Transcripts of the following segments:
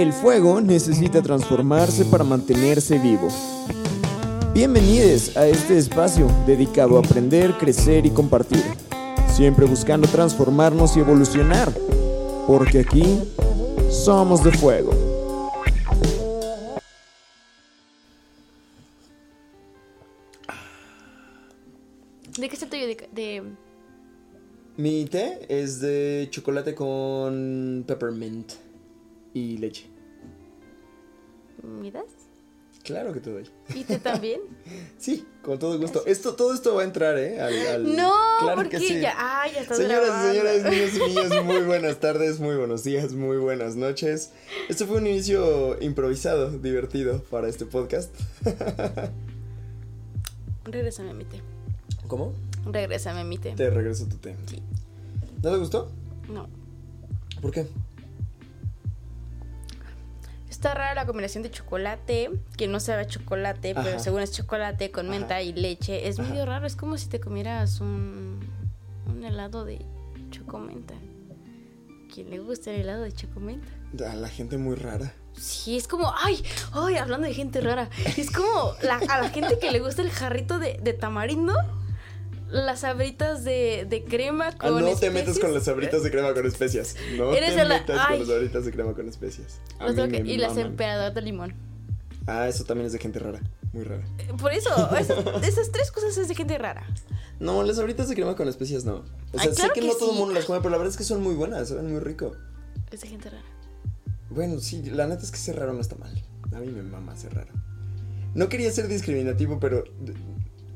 El fuego necesita transformarse para mantenerse vivo. Bienvenidos a este espacio dedicado a aprender, crecer y compartir. Siempre buscando transformarnos y evolucionar. Porque aquí somos de fuego. ¿De qué es el tuyo? De, de- Mi té es de chocolate con peppermint y leche. ¿Me das? Claro que te doy. ¿Y tú también? Sí, con todo gusto. Esto, todo esto va a entrar, ¿eh? Al, al- No, Claro porque que sí. ya, ah, ya estás Señoras y grabando. señores, niños y niñas, muy buenas tardes, muy buenos días, muy buenas noches. Este fue un inicio improvisado, divertido para este podcast. Regrésame mi té. ¿Cómo? Regrésame mi té. Te regreso tu té. Sí. ¿No te gustó? No. ¿Por qué? Está rara la combinación de chocolate, que no sabe a chocolate, Ajá. pero según es chocolate con Ajá. menta y leche. Es Ajá. medio raro, es como si te comieras un, un helado de chocomenta. ¿Quién le gusta el helado de chocomenta? A la gente muy rara. Sí, es como, ay, ay, hablando de gente rara. Es como la- a la gente que le gusta el jarrito de, de tamarindo, las sabritas de, de crema Ah, con no te metas con las sabritas de crema con especias. No Eres te la- con las sabritas de crema con especias. A mí me y las maman. emperadoras de limón. Ah, eso también es de gente rara. Muy rara. Eh, Por eso, esas, esas tres cosas es de gente rara. No, las sabritas de crema con especias no. O sea, Ay, claro sé que, que no todo el mundo las come, pero la verdad es que son muy buenas, saben muy rico. Es de gente rara. Bueno, sí, la neta es que ser raro no está mal. A mí me mama ser raro. No quería ser discriminativo, pero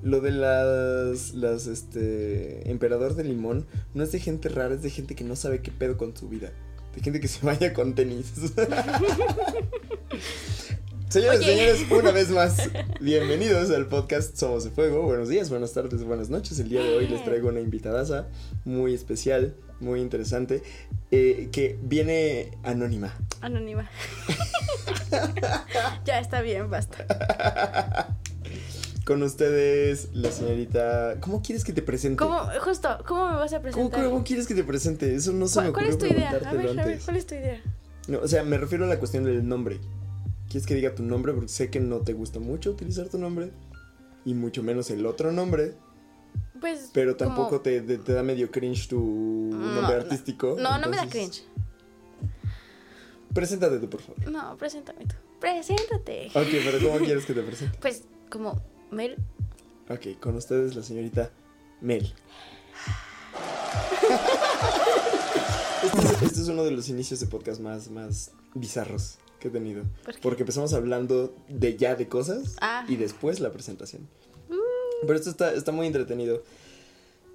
lo de las, las, este, emperador de limón no es de gente rara, es de gente que no sabe qué pedo con su vida. De gente que se vaya con tenis. Señores Oye. señores, una vez más, bienvenidos al podcast Somos de Fuego. Buenos días, buenas tardes, buenas noches. El día de hoy les traigo una invitadaza muy especial, muy interesante, eh, que viene anónima. Anónima. ya está bien, basta. Con ustedes, la señorita. ¿Cómo quieres que te presente? ¿Cómo, justo, cómo me vas a ¿Cómo, presentar? cómo quieres que te presente? Eso no se me ¿Cuál, cuál ocurrió es tu idea? A ver, a ver. ¿cuál es tu idea? No, o sea, me refiero a la cuestión del nombre. ¿Quieres que diga tu nombre? Porque sé que no te gusta mucho utilizar tu nombre. Y mucho menos el otro nombre. Pues. Pero como- tampoco te, te- te da medio cringe tu No, nombre no. artístico. No, no me da cringe. Preséntate tú, por favor. No, preséntame tú. Preséntate. Ok, pero ¿cómo quieres que te presente? Pues, como Mel. Ok, con ustedes la señorita Mel. Este es, este es uno de los inicios de podcast más, más bizarros que he tenido. Porque empezamos hablando de ya de cosas Ah. y después la presentación. Pero esto está, está muy entretenido.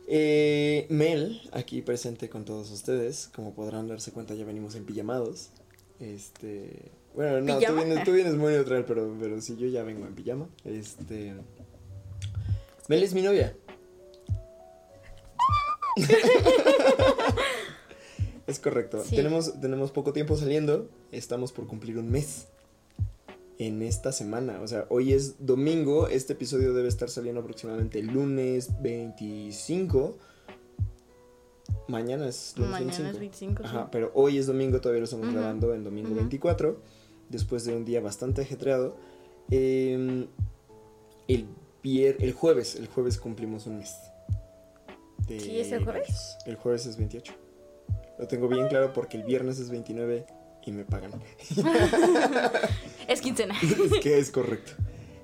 Eh, Mel, aquí presente con todos ustedes. Como podrán darse cuenta, ya venimos en pijamados. Este. Bueno, no, tú vienes, tú vienes muy neutral, pero, pero sí, yo ya vengo en pijama. Este. Mel es mi novia. es correcto. Sí. Tenemos, tenemos poco tiempo saliendo. Estamos por cumplir un mes. En esta semana. O sea, hoy es domingo. Este episodio debe estar saliendo aproximadamente el lunes 25. Mañana es lunes Mañana 25. es 25. sí. Ajá, pero hoy es domingo, todavía lo estamos Ujú, grabando en domingo ujú. 24, después de un día bastante ajetreado. Eh, el, vier- el jueves, el jueves cumplimos un mes. de ¿Sí es el jueves? El jueves es 28. Lo tengo bien claro porque el viernes es 29 y me pagan. Es quincena. es que es correcto.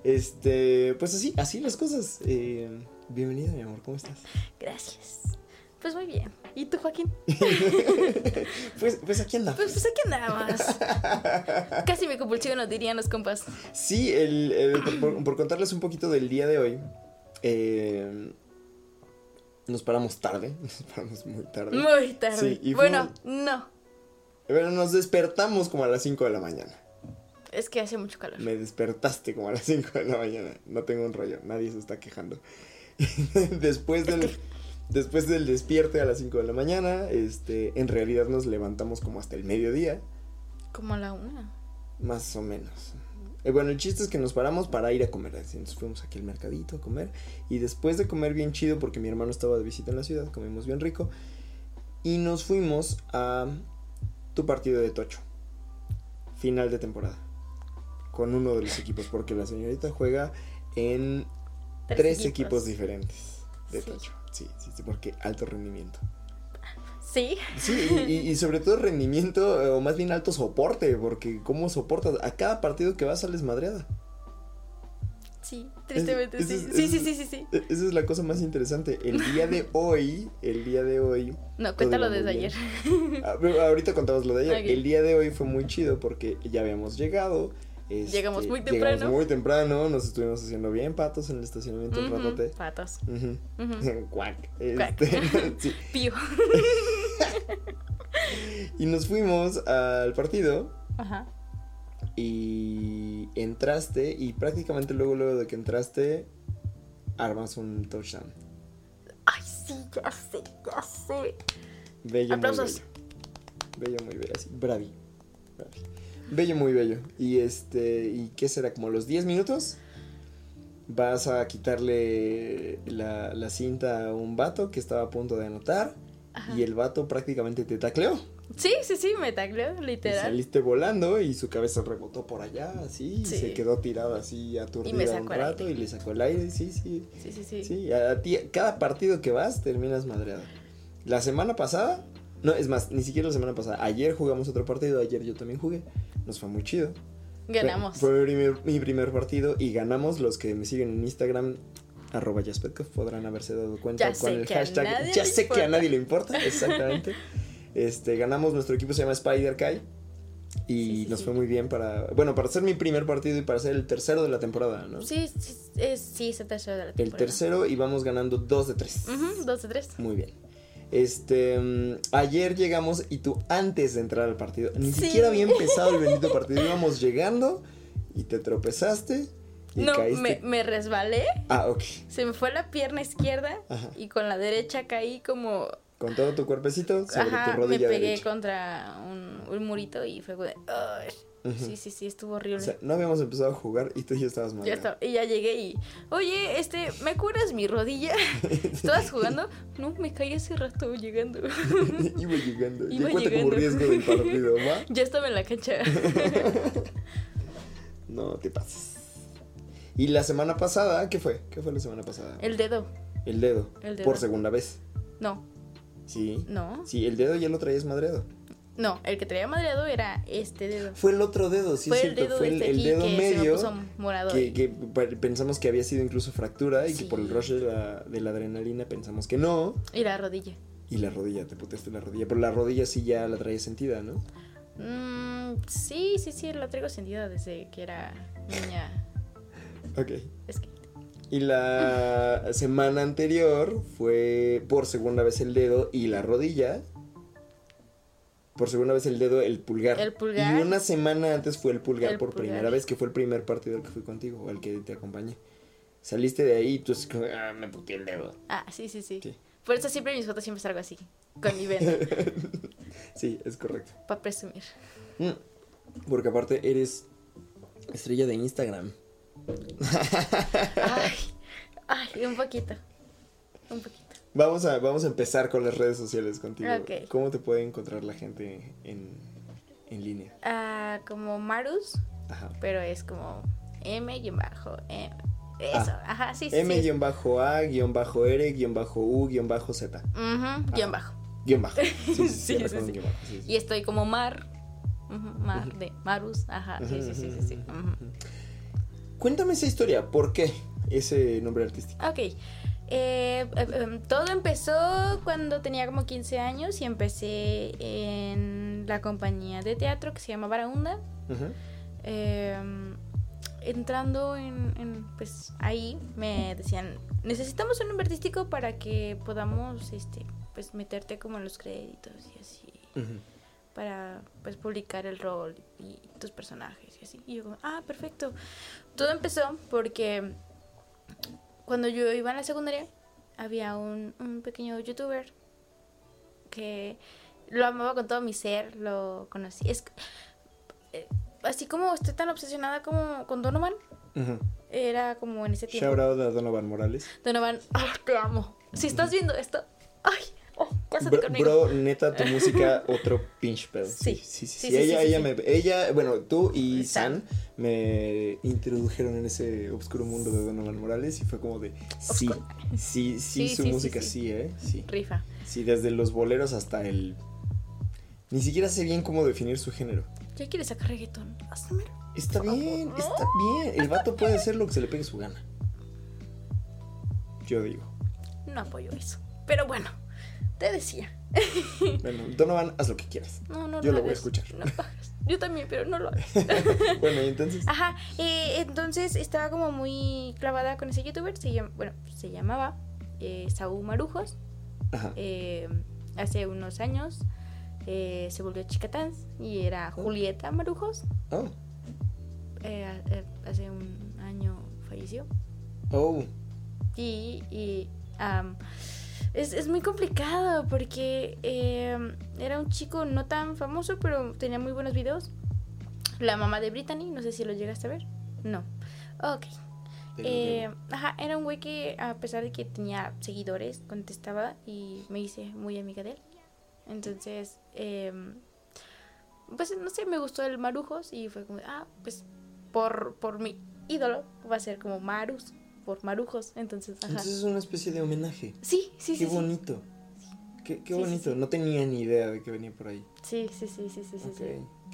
Este, pues así, así las cosas. Eh, bienvenida, mi amor, ¿cómo estás? Gracias. Pues muy bien. ¿Y tú, Joaquín? Pues, pues aquí andamos. Pues, pues aquí andamos. Casi me convulsiono, dirían los compas. Sí, el, el- por, por- por contarles un poquito del día de hoy, eh, nos paramos tarde, nos paramos muy tarde. Muy tarde. Sí, y bueno, no. Pero nos despertamos como a las 5 de la mañana. Es que hace mucho calor. Me despertaste como a las 5 de la mañana. No tengo un rollo, nadie se está quejando. después del después del despierte a las 5 de la mañana, este, en realidad nos levantamos como hasta el mediodía, Como a la una. más o menos. Eh, bueno, el chiste es que nos paramos para ir a comer. así, Entonces fuimos aquí al mercadito a comer. Y después de comer bien chido, porque mi hermano estaba de visita en la ciudad, comimos bien rico. Y nos fuimos a tu partido de Tocho. final de temporada. Con uno de los equipos, porque la señorita juega en tres, equipos. diferentes de Sí. tocho. Sí, sí, sí, porque alto rendimiento. Sí. Sí, y, sobre todo rendimiento, eh, o más bien alto soporte, porque cómo soportas, a cada partido que vas sales madreada. Sí, tristemente Es- sí. es- Sí, es- sí, sí, sí, sí. Esa es la cosa más interesante. El día de hoy, el día de hoy. No, cuéntalo desde ayer. Ah, Ahorita contamos lo de ayer. El día de hoy fue muy chido porque ya habíamos llegado. Este, Llegamos muy Llegamos temprano. muy temprano, nos estuvimos haciendo bien patos en el estacionamiento. Cuac. Cuac. Este, sí. Pío. Y nos fuimos al partido Ajá. y entraste y prácticamente luego, luego de que entraste, armas un touchdown. Ay, sí, ya sé, ya sé. Bello, Aplausos. muy bello. Bello, muy bello. Así, bravi. bravi. Bello, muy bello. Y este, ¿y qué será? Como los 10 minutos vas a quitarle la, la cinta a un vato que estaba a punto de anotar Ajá. y el vato prácticamente te tacleó. Sí, sí, sí, me tacleó, Y literal. saliste volando y su cabeza rebotó por allá, así, y Sí. se quedó tirada así Y aturdida un rato y le sacó el aire, sí, sí. Sí, sí, sí. Sí, a, a ti, cada partido que vas terminas madreada. La semana pasada, no, es más, ni siquiera la semana pasada, ayer jugamos otro partido, ayer yo también jugué, nos fue muy chido. Ganamos. Fue, fue mi, primer, mi primer partido y ganamos los que me siguen en Instagram. Arroba Jaspetkov, podrán haberse dado cuenta Ya con el hashtag. Ya sé que a importa". nadie le importa, exactamente. este, ganamos, nuestro equipo se llama Spider Kai. Y Sí, sí, nos sí. fue muy bien para. Bueno, para ser mi primer partido y para ser el tercero de la temporada, ¿no? Sí, sí, es, sí, es el tercero de la El temporada. tercero y vamos ganando 2 de 3. Ujú, dos de tres. Muy bien. Este, mm, ayer llegamos y tú antes de entrar al partido, ni Sí. siquiera había empezado el bendito partido, íbamos llegando y te tropezaste y No, caíste. me, me resbalé, Ah, ok. se me fue la pierna izquierda Ajá. y con la derecha caí como... Con todo tu cuerpecito sobre Ajá, tu me rodilla pegué derecha. contra un, un murito y fue como de... Sí, sí, sí, estuvo horrible. O sea, no habíamos empezado a jugar y tú ya estabas mal. Ya estaba, y ya llegué y, oye, este, ¿me curas mi rodilla? ¿Estabas jugando? No, me caí hace rato llegando. Iba llegando. Iba ya como riesgo del partido, ¿va? ya estaba en la cancha. No te pases. Y la semana pasada, ¿qué fue? ¿Qué fue la semana pasada? El dedo. El dedo. El dedo. Por segunda vez. No, Sí. no, Sí, el dedo ya lo traías madreado. No, el que traía madreado era este dedo. Fue el otro dedo, sí, fue es el cierto. dedo fue el, este el dedo que se me medio que, pensamos que había sido incluso fractura y que por el rush de la, de la adrenalina pensamos que no. Y la rodilla. Y la rodilla, te puteaste la rodilla. Pero la rodilla sí ya la traías sentida, ¿no? Mm, sí, sí, sí, la traigo sentida desde que era niña. Ok. Es que, Y la semana anterior fue por segunda vez el dedo y la rodilla. Por segunda vez el dedo, el pulgar. El pulgar. Y una semana antes fue el pulgar El por pulgar. primera vez, que fue el primer partido al que fui contigo, o al que te acompañé. Saliste de ahí y tú ah, me puteé el dedo. ah, sí, sí, sí, Sí. Por eso siempre mis fotos siempre salgo así, con mi venda, Sí, es correcto. para presumir. Mm, Porque aparte eres estrella de Instagram. Ay, ay, un poquito. Un poquito. Vamos a, vamos a empezar con las redes sociales contigo. ¿Cómo te puede encontrar la gente en, en línea? Ah, como Marus, Ajá. pero es como M y bajo. M. Eso, Ah. ajá, sí, sí. sí. M-A-U-Z. Ujú, guion bajo. Guión bajo. Sí, sí, sí. Y estoy como Mar. Mar de Marus, ajá, sí, sí, sí, sí. sí. ujú. Cuéntame esa historia. ¿Por qué ese nombre artístico? Ok. Eh, eh, em, todo empezó cuando tenía como 15 años y empecé en la compañía de teatro que se llama Barahunda. Em, entrando en, en, pues ahí me decían necesitamos un nombre artístico para que podamos este pues meterte como en los créditos y así para pues publicar el rol y tus personajes y así y yo como, ah perfecto todo empezó porque cuando yo iba en la secundaria había un, un pequeño youtuber que lo amaba con todo mi ser lo conocí. Es eh, así como estoy tan obsesionada como con Donovan era como en ese tiempo. Shout out a Donovan Morales. Donovan, ah, te amo. Si estás viendo esto, ay, oh, Pásate Bro, conmigo. bro, neta, tu música, otro pinch pedo. Sí, Sí. sí, sí. ella, ella, me, ella, bueno, tú y San San. me introdujeron en ese oscuro mundo de Donovan Morales y fue como de, sí, sí, sí, su música sí, sí. ¿eh? Sí. Rifa. Sí, desde los boleros hasta el... Ni siquiera sé bien cómo definir su género. ¿Ya quieres sacar reggaetón? Está bien, está bien. El vato puede hacer lo que se le pegue su gana. Yo digo. No apoyo eso. Pero bueno, te decía. Bueno, Donovan, haz lo que quieras. No, no Yo lo voy a escuchar. No. Yo también, pero no lo hagas. bueno, y entonces... Ajá, eh, entonces estaba como muy clavada con ese youtuber. Se llama, bueno, se llamaba eh, Saúl Marujos. Ajá. Eh, hace unos años eh, se volvió Chicatans y era Oh. Julieta Marujos. Oh, hace un año falleció. oh. Y, y, es, es muy complicado porque em, era un chico no tan famoso, pero tenía muy buenos videos. La mamá de Brittany, no sé si lo llegaste a ver. No. Ok. Eh, ajá, era un güey que a pesar de que tenía seguidores, contestaba y me hice muy amiga de él. Entonces, em, pues no sé, me gustó el Marujos y fue como, ah, pues por, por mi ídolo va a ser como Marus, por Marujos. Entonces, ajá. Entonces es una especie de homenaje. Sí, sí, qué sí. sí. bonito. Qué, qué Sí, sí, bonito. sí. No tenía ni idea de que venía por ahí. Sí, sí, sí, sí, sí, sí, sí.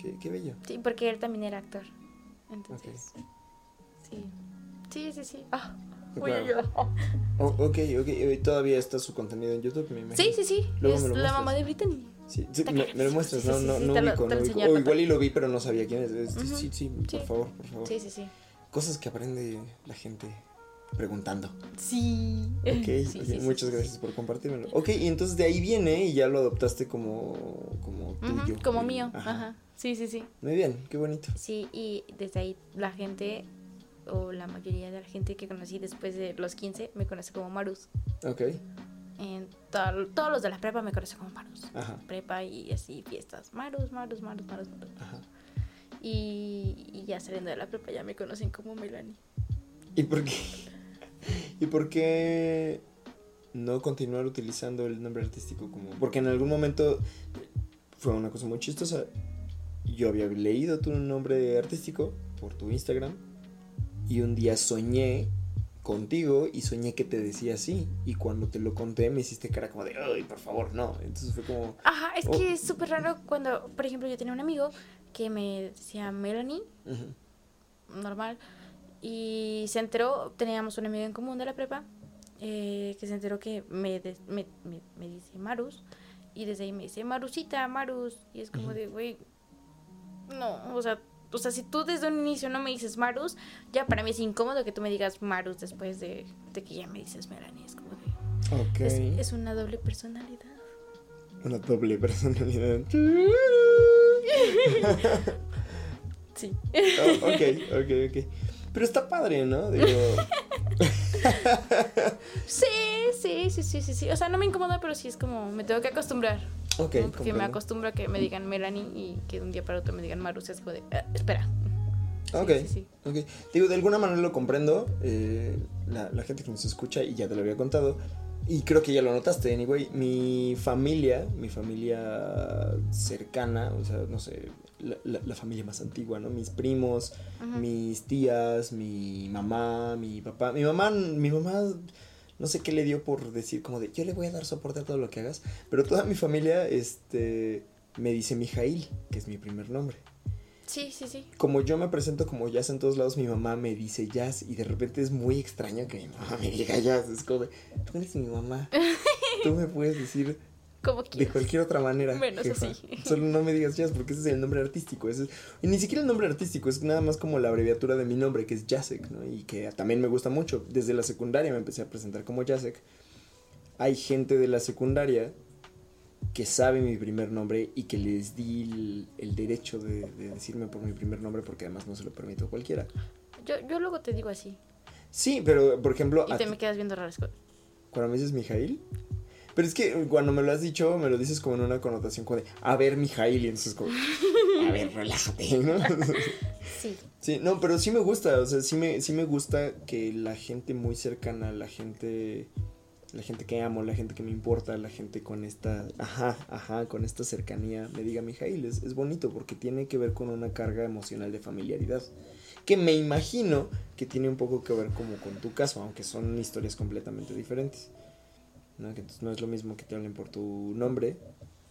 Qué, qué bello. Sí, porque él también era actor. Entonces, sí. Sí, sí, sí. Ah, voy a llorar. Oh, ok, ok. eh, Todavía está su contenido en YouTube, me imagino. Sí, sí, sí. Luego es me lo la mamá de Brittany. Sí, sí, me, me lo muestras, Sí, no, sí, no, sí, no lo- ubico, no ubico. enseñé O al igual y lo vi, pero no sabía quién es. Es- Ujú. Sí, sí, por Sí. favor, por favor. Sí, sí, sí. Cosas que aprende la gente preguntando. Sí. Ok, Sí, sí, sí, muchas gracias por compartírmelo. Ok, y entonces de ahí viene y ya lo adoptaste como, como como mío. Ajá. Sí, sí, sí. Muy bien, qué bonito. Sí, y desde ahí la gente, o la mayoría de la gente que conocí después de los 15, me conoce como Marus. Ok, En to- todos los de la prepa me conocen como Marus. ajá, Prepa y así fiestas. Marus, Marus, Marus, Marus, Marus. ajá. Y, y ya saliendo de la prepa ya me conocen como Melanie. ¿Y por qué? ¿Y por qué no continuar utilizando el nombre artístico como? Porque en algún momento fue una cosa muy chistosa. Yo había leído tu nombre artístico por tu Instagram y un día soñé contigo y soñé que te decía así y cuando te lo conté me hiciste cara como de ay por favor no entonces fue como Ajá, es Oh. que es súper raro cuando, por ejemplo, yo tenía un amigo que me decía Melanie, normal, y se enteró, teníamos un amigo en común de la prepa, eh, que se enteró que me, de- me, me, me dice Marus, y desde ahí me dice Marusita, Marus, y es como de, güey, no, o sea, o sea, si tú desde un inicio no me dices Marus, ya para mí es incómodo que tú me digas Marus después de, de que ya me dices Melanie, es como de, ok es, es una doble personalidad. una doble personalidad Sí. Oh, ok, ok, ok. Pero está padre, ¿no? Digo, Sí, sí, sí, sí, sí, sí. O sea, no me incomoda, pero sí es como, me tengo que acostumbrar. ok. ¿no? Porque me acostumbro a que me digan Melanie y que de un día para otro me digan Marus. Es como de, "Ah, espera. Sí, Ok, sí, sí. ok. Digo, de alguna manera lo comprendo. eh, la, la gente que nos escucha, y ya te lo había contado, y creo que ya lo notaste, anyway. Mi familia, mi familia cercana, o sea, no sé, la, la- la familia más antigua, ¿no? Mis primos, mis tías, mi mamá, mi papá. Mi mamá, mi mamá, no sé qué le dio por decir como de, yo le voy a dar soporte a todo lo que hagas. Pero toda mi familia, este, me dice Mijail, que es mi primer nombre Sí, sí, sí. como yo me presento como jazz en todos lados, mi mamá me dice jazz y de repente es muy extraño que mi mamá me diga jazz. Es como de, tú eres mi mamá. Tú me puedes decir Como de quieras. cualquier otra manera. Menos jefa. así. Solo no me digas jazz porque ese es el nombre artístico. ese es- y ni siquiera el nombre artístico, es nada más como la abreviatura de mi nombre, que es Jacek, ¿no? Y que también me gusta mucho. Desde la secundaria me empecé a presentar como Jacek. Hay gente de la secundaria que sabe mi primer nombre y que les di el, el derecho de, de decirme por mi primer nombre porque además no se lo permito a cualquiera. Yo, yo luego te digo así. Sí, pero por ejemplo, Y te me quedas viendo raro. cuando me dices Mijail. Pero es que cuando me lo has dicho, me lo dices como en una connotación como de, a ver, Mijail, y entonces como, a ver, relájate, ¿no? Sí. Sí, no, pero sí me gusta, o sea, sí me, sí me gusta que la gente muy cercana, la gente la gente que amo, la gente que me importa, la gente con esta, ajá, ajá, con esta cercanía, me diga, Mijail, es, es bonito porque tiene que ver con una carga emocional de familiaridad, que me imagino que tiene un poco que ver como con tu caso, aunque son historias completamente diferentes. ¿No? Que entonces no es lo mismo que te hablen por tu nombre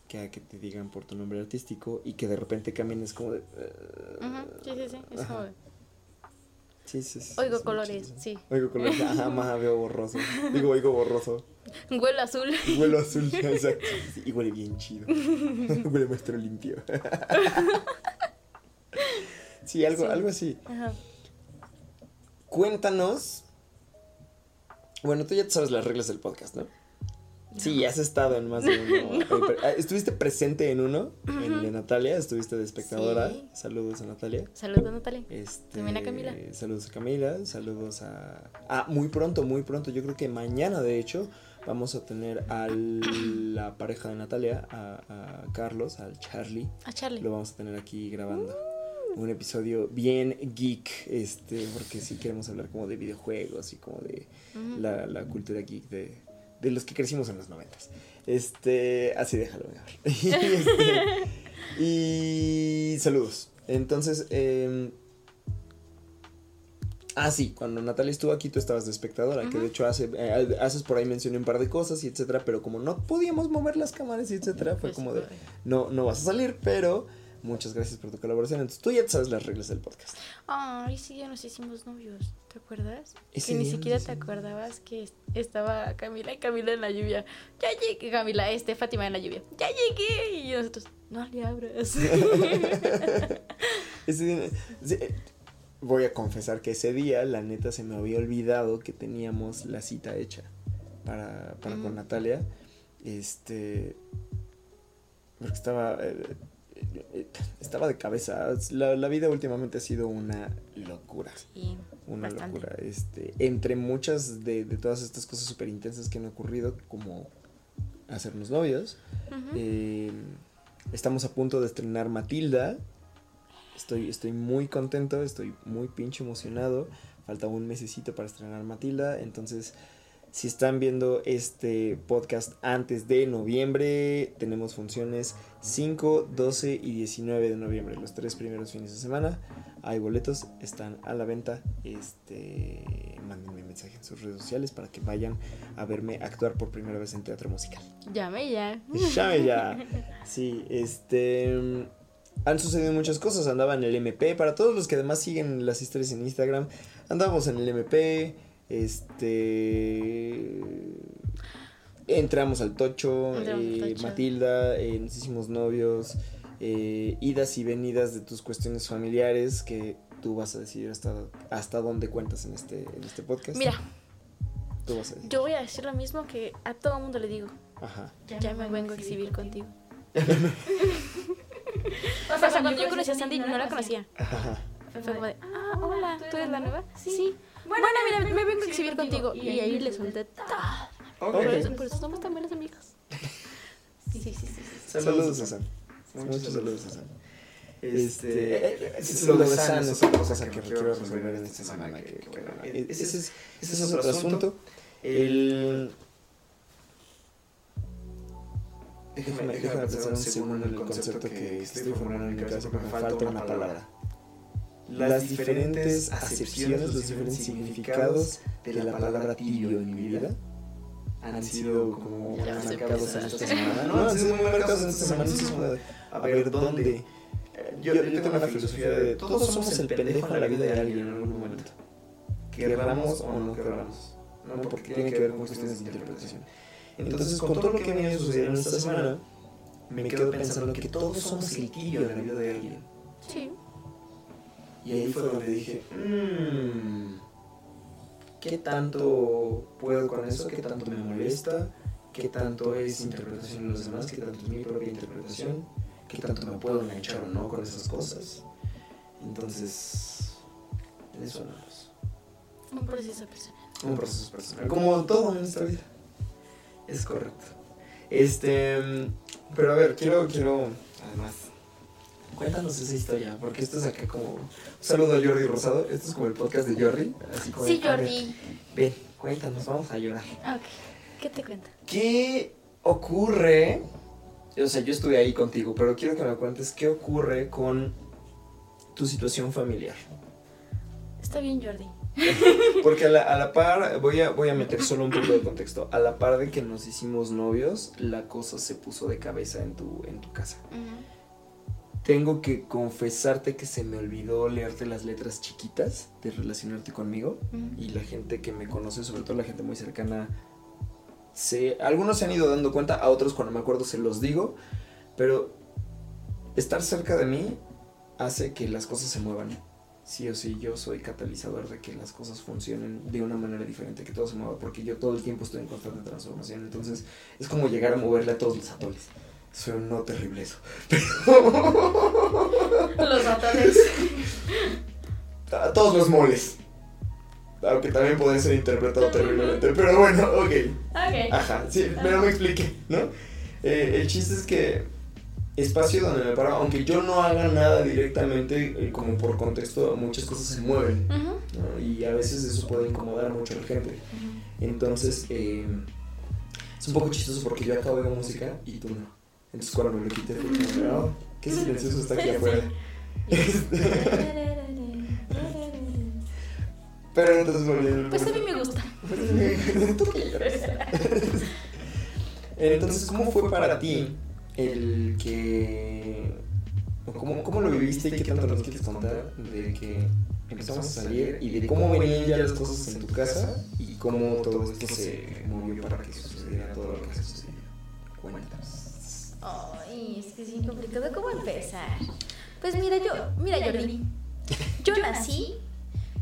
que a que te digan por tu nombre artístico y que de repente camines como de... Ujú, Sí, sí, sí. Es Ajá. como de, Sí, sí, sí, Oigo colores, sí. Oigo colores, ajá, más veo borroso. Digo, oigo borroso. Huelo azul. Huelo azul, exacto. Y huele bien chido. huele maestro limpio. sí, algo, algo así. Ajá. Cuéntanos. Bueno, tú ya te sabes las reglas del podcast, ¿no? Sí, has estado en más de uno. Eh, ah, ¿Estuviste presente en uno? En el de Natalia, estuviste de espectadora. Sí. Saludos a Natalia. Saludos, Natalia. Este, También a Camila. Saludos a Camila, saludos a... Ah, muy pronto, muy pronto, yo creo que mañana de hecho vamos a tener a la pareja de Natalia, a, a Carlos, al Charlie, A Charlie. lo vamos a tener aquí grabando. Un episodio bien geek, este, porque sí queremos hablar como de videojuegos y como de la, la cultura geek de, de los que crecimos en los noventas. Este, así déjalo y, este, y saludos. Entonces, eh, ah, sí, cuando Natalia estuvo aquí tú estabas de espectadora, que de hecho hace, eh, haces por ahí mencioné un par de cosas y etcétera, pero como no podíamos mover las cámaras y etcétera, fue Pues, como de, no, no vas a salir, pero muchas gracias por tu colaboración. Entonces tú ya sabes las reglas del podcast. Ay, sí, ya nos hicimos novios. ¿Te acuerdas? Ese que ni siquiera te hicimos acordabas que est- estaba Camila y Camila en la lluvia. Ya llegué, Camila, este, Fátima en la lluvia. Ya llegué. Y nosotros, no le abras. Ese día- voy a confesar que ese día, la neta, se me había olvidado que teníamos la cita hecha para, para con. Natalia. Este. Porque estaba. eh, estaba de cabeza. La, la vida últimamente ha sido una locura. Sí, Una Bastante. locura. Este, entre muchas de, de todas estas cosas súper intensas que han ocurrido, como hacernos novios. Eh, estamos a punto de estrenar Matilda. Estoy, estoy muy contento, estoy muy pinche emocionado. Falta un mesecito para estrenar Matilda. Entonces, si están viendo este podcast antes de noviembre, tenemos funciones 5, 12 y 19 de noviembre, los tres primeros fines de semana. Hay boletos, están a la venta. Este, mándenme mensaje en sus redes sociales para que vayan a verme actuar por primera vez en teatro musical. Llame ya. Llame ya. Sí, este. Han sucedido muchas cosas. Andaba en el MP. Para todos los que además siguen las historias en Instagram, andábamos en el MP. Este. Entramos al Tocho. Entramos al eh, Tocho. Matilda. eh, nos hicimos novios. eh, idas y venidas de tus cuestiones familiares que tú vas a decidir hasta, hasta dónde cuentas en este, en este podcast. Mira, Tú vas a decir. yo voy a decir lo mismo que a todo mundo le digo. Ajá. Ya me vengo a exhibir contigo. O sea, cuando yo conocí a Sandy, no la conocía. Ajá. Fue como de, ah, hola, ¿tú eres la nueva? Sí. Bueno, mira, me vengo a exhibir contigo. Y ahí le solté. Por, eso, por eso somos tan buenas amigas. Sí, sí, sí. sí. Saludos, Susan. Muchos saludos, Susan. Este, Este, es lo de San es otra cosa que quiero resolver en esta semana. Que, que, bueno, ese, es, ese es otro asunto. El... Déjame, déjame pensar un segundo en el concepto que estoy formando en mi cabeza porque me falta una palabra. Las diferentes acepciones, los diferentes significados de la palabra tibio en mi vida han sido como a marcados en esta semana. No, han sido muy marcados en esta semana. A ver, ¿dónde? Yo, yo tengo una filosofía de todos somos el pendejo en la vida de alguien en algún momento. Querramos o no querramos. ¿no? Porque tiene que ver con cuestiones de interpretación. Entonces, con todo lo que me ha sucedido en esta semana, me quedo pensando que todos somos el tibio en la vida de alguien. Sí. Y ahí fue donde dije, mmm, ¿qué tanto puedo con eso? ¿Qué tanto me molesta? ¿Qué tanto es interpretación de los demás? ¿Qué tanto es mi propia interpretación? ¿Qué tanto me puedo enganchar o no con esas cosas? Entonces, de eso hablamos. Un proceso personal. Un proceso personal, como todo en esta vida. Es correcto. Este, pero a ver, quiero, quiero, además, cuéntanos esa historia, porque esto es acá como, un saludo a Jordi Rosado, esto es como el podcast de Jordi, así como, Sí, Jordi. ven, cuéntanos, vamos a llorar. Ok. ¿Qué te cuenta? ¿Qué ocurre? O sea, yo estuve ahí contigo, pero quiero que me cuentes qué ocurre con tu situación familiar. Está bien, Jordi. Porque a la, a la par, voy a, voy a meter solo un poco de contexto. A la par de que nos hicimos novios, la cosa se puso de cabeza en tu, en tu casa. Tengo que confesarte que se me olvidó leerte las letras chiquitas de relacionarte conmigo. Y la gente que me conoce, sobre todo la gente muy cercana, se, algunos se han ido dando cuenta, a otros cuando me acuerdo se los digo. Pero estar cerca de mí hace que las cosas se muevan. Sí o sí, yo soy catalizador de que las cosas funcionen de una manera diferente, que todo se mueva, porque yo todo el tiempo estoy en constante transformación. Entonces es como llegar a moverle a todos los atoles. Suena no terrible eso. Los atoles. A todos los moles. Aunque también puede ser interpretado terriblemente. Pero bueno, ok. Ok. Ajá, sí, pero me expliqué, ¿no? Eh, el chiste es que espacio donde me paro, aunque yo no haga nada directamente, eh, como por contexto, muchas cosas se mueven. ¿no? Y a veces eso puede incomodar mucho a la gente. Entonces, eh, es un poco chistoso porque yo acabo de música y tú no. Entonces, cuando me lo quité, fue como, "Oh, qué silencioso está aquí afuera. Pero entonces al Pues a mí me gusta. Entonces, ¿cómo fue para ti el que... ¿Cómo, ¿Cómo lo viviste y qué tanto nos quieres contar de que empezamos a salir y de cómo venían ya las cosas en tu casa y cómo todo esto se movió para que sucediera todo lo que ha sucedido? Cuéntanos. Ay, es que es bien complicado. ¿Cómo empezar? Pues mira, yo, mira, Jordi. Yo nací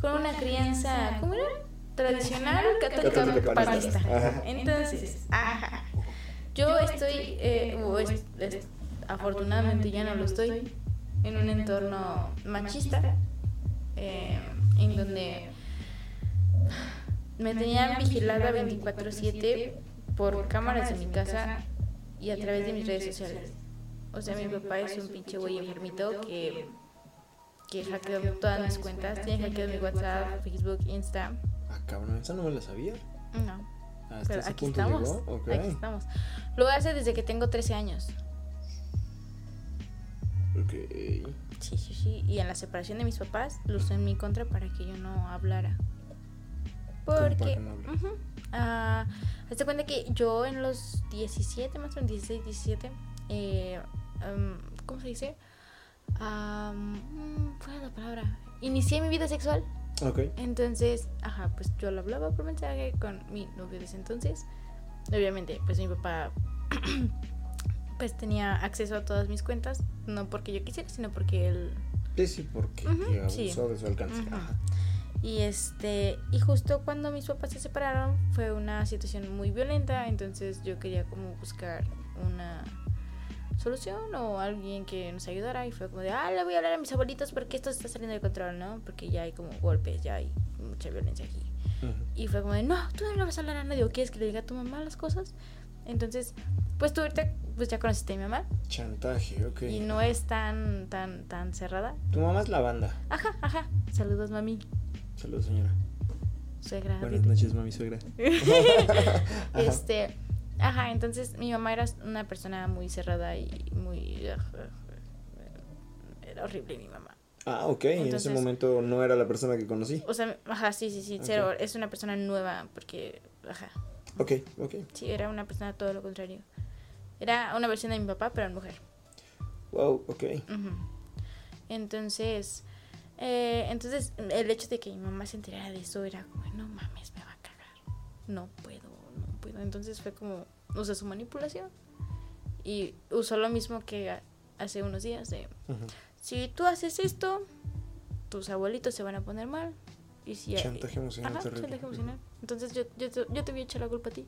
con una crianza, ¿cómo era? Tradicional, católica. Ajá. Entonces, ajá. Yo estoy, eh, o es- es- afortunadamente ya no lo estoy, en un entorno machista, eh, en donde me tenían vigilada 24/7 por cámaras de mi casa y a través de mis redes sociales. O sea, mi papá es un pinche güey enfermito que, que hackeó todas mis cuentas. Tiene hackeado mi WhatsApp, Facebook, Insta. Ah, cabrón, esa no me la sabía. No, Hasta pero ese aquí punto estamos. llegó. Aquí estamos. Lo hace desde que tengo 13 años. Ok. Sí, sí, sí. Y en la separación de mis papás lo usó en mi contra para que yo no hablara. Porque. que no ujú, ah, hazte cuenta que yo en los 17, más o menos 16, 17, eh, am, ¿cómo se dice? ¿Cuál es la palabra? Inicié mi vida sexual. Ok. Entonces, ajá, pues yo lo hablaba por mensaje con mi novio de ese entonces. Obviamente, pues mi papá pues tenía acceso a todas mis cuentas, no porque yo quisiera, sino porque él Sí, sí, porque abusó sí. de su alcance. Ajá. y este y justo cuando mis papás se separaron fue una situación muy violenta, entonces yo quería como buscar una solución o alguien que nos ayudara y fue como de, ah, le voy a hablar a mis abuelitos porque esto está saliendo de control, ¿no? Porque ya hay como golpes, ya hay mucha violencia aquí. Y fue como de, no, tú no le vas a hablar a nadie, ¿o quieres que le diga a tu mamá las cosas? Entonces, pues tú ahorita pues ya conociste a mi mamá Chantaje, ok. y no es tan, tan, tan cerrada. Tu mamá es la banda. Ajá, ajá. Saludos, mami. Saludos, señora. Suegra. Buenas noches, mami suegra. Este, ajá, entonces mi mamá era una persona muy cerrada y muy... Era horrible mi mamá. Ah, ok. en ese momento no era la persona que conocí. O sea, ajá, sí, sí, sí, cero. Es una persona nueva porque, ajá, Ok, ok. sí, era una persona todo lo contrario. Era una versión de mi papá, pero en mujer. Wow, ok. Entonces, eh, entonces el hecho de que mi mamá se enterara de eso era como, no mames, me va a cagar. No puedo, puedo. Entonces fue como, usa su manipulación y usó lo mismo que hace unos días de, si tú haces esto, tus abuelitos se van a poner mal. Y si Chantaje emocional Ajá, chantaje emocional. Entonces yo, yo, te- yo te voy a echar la culpa a ti.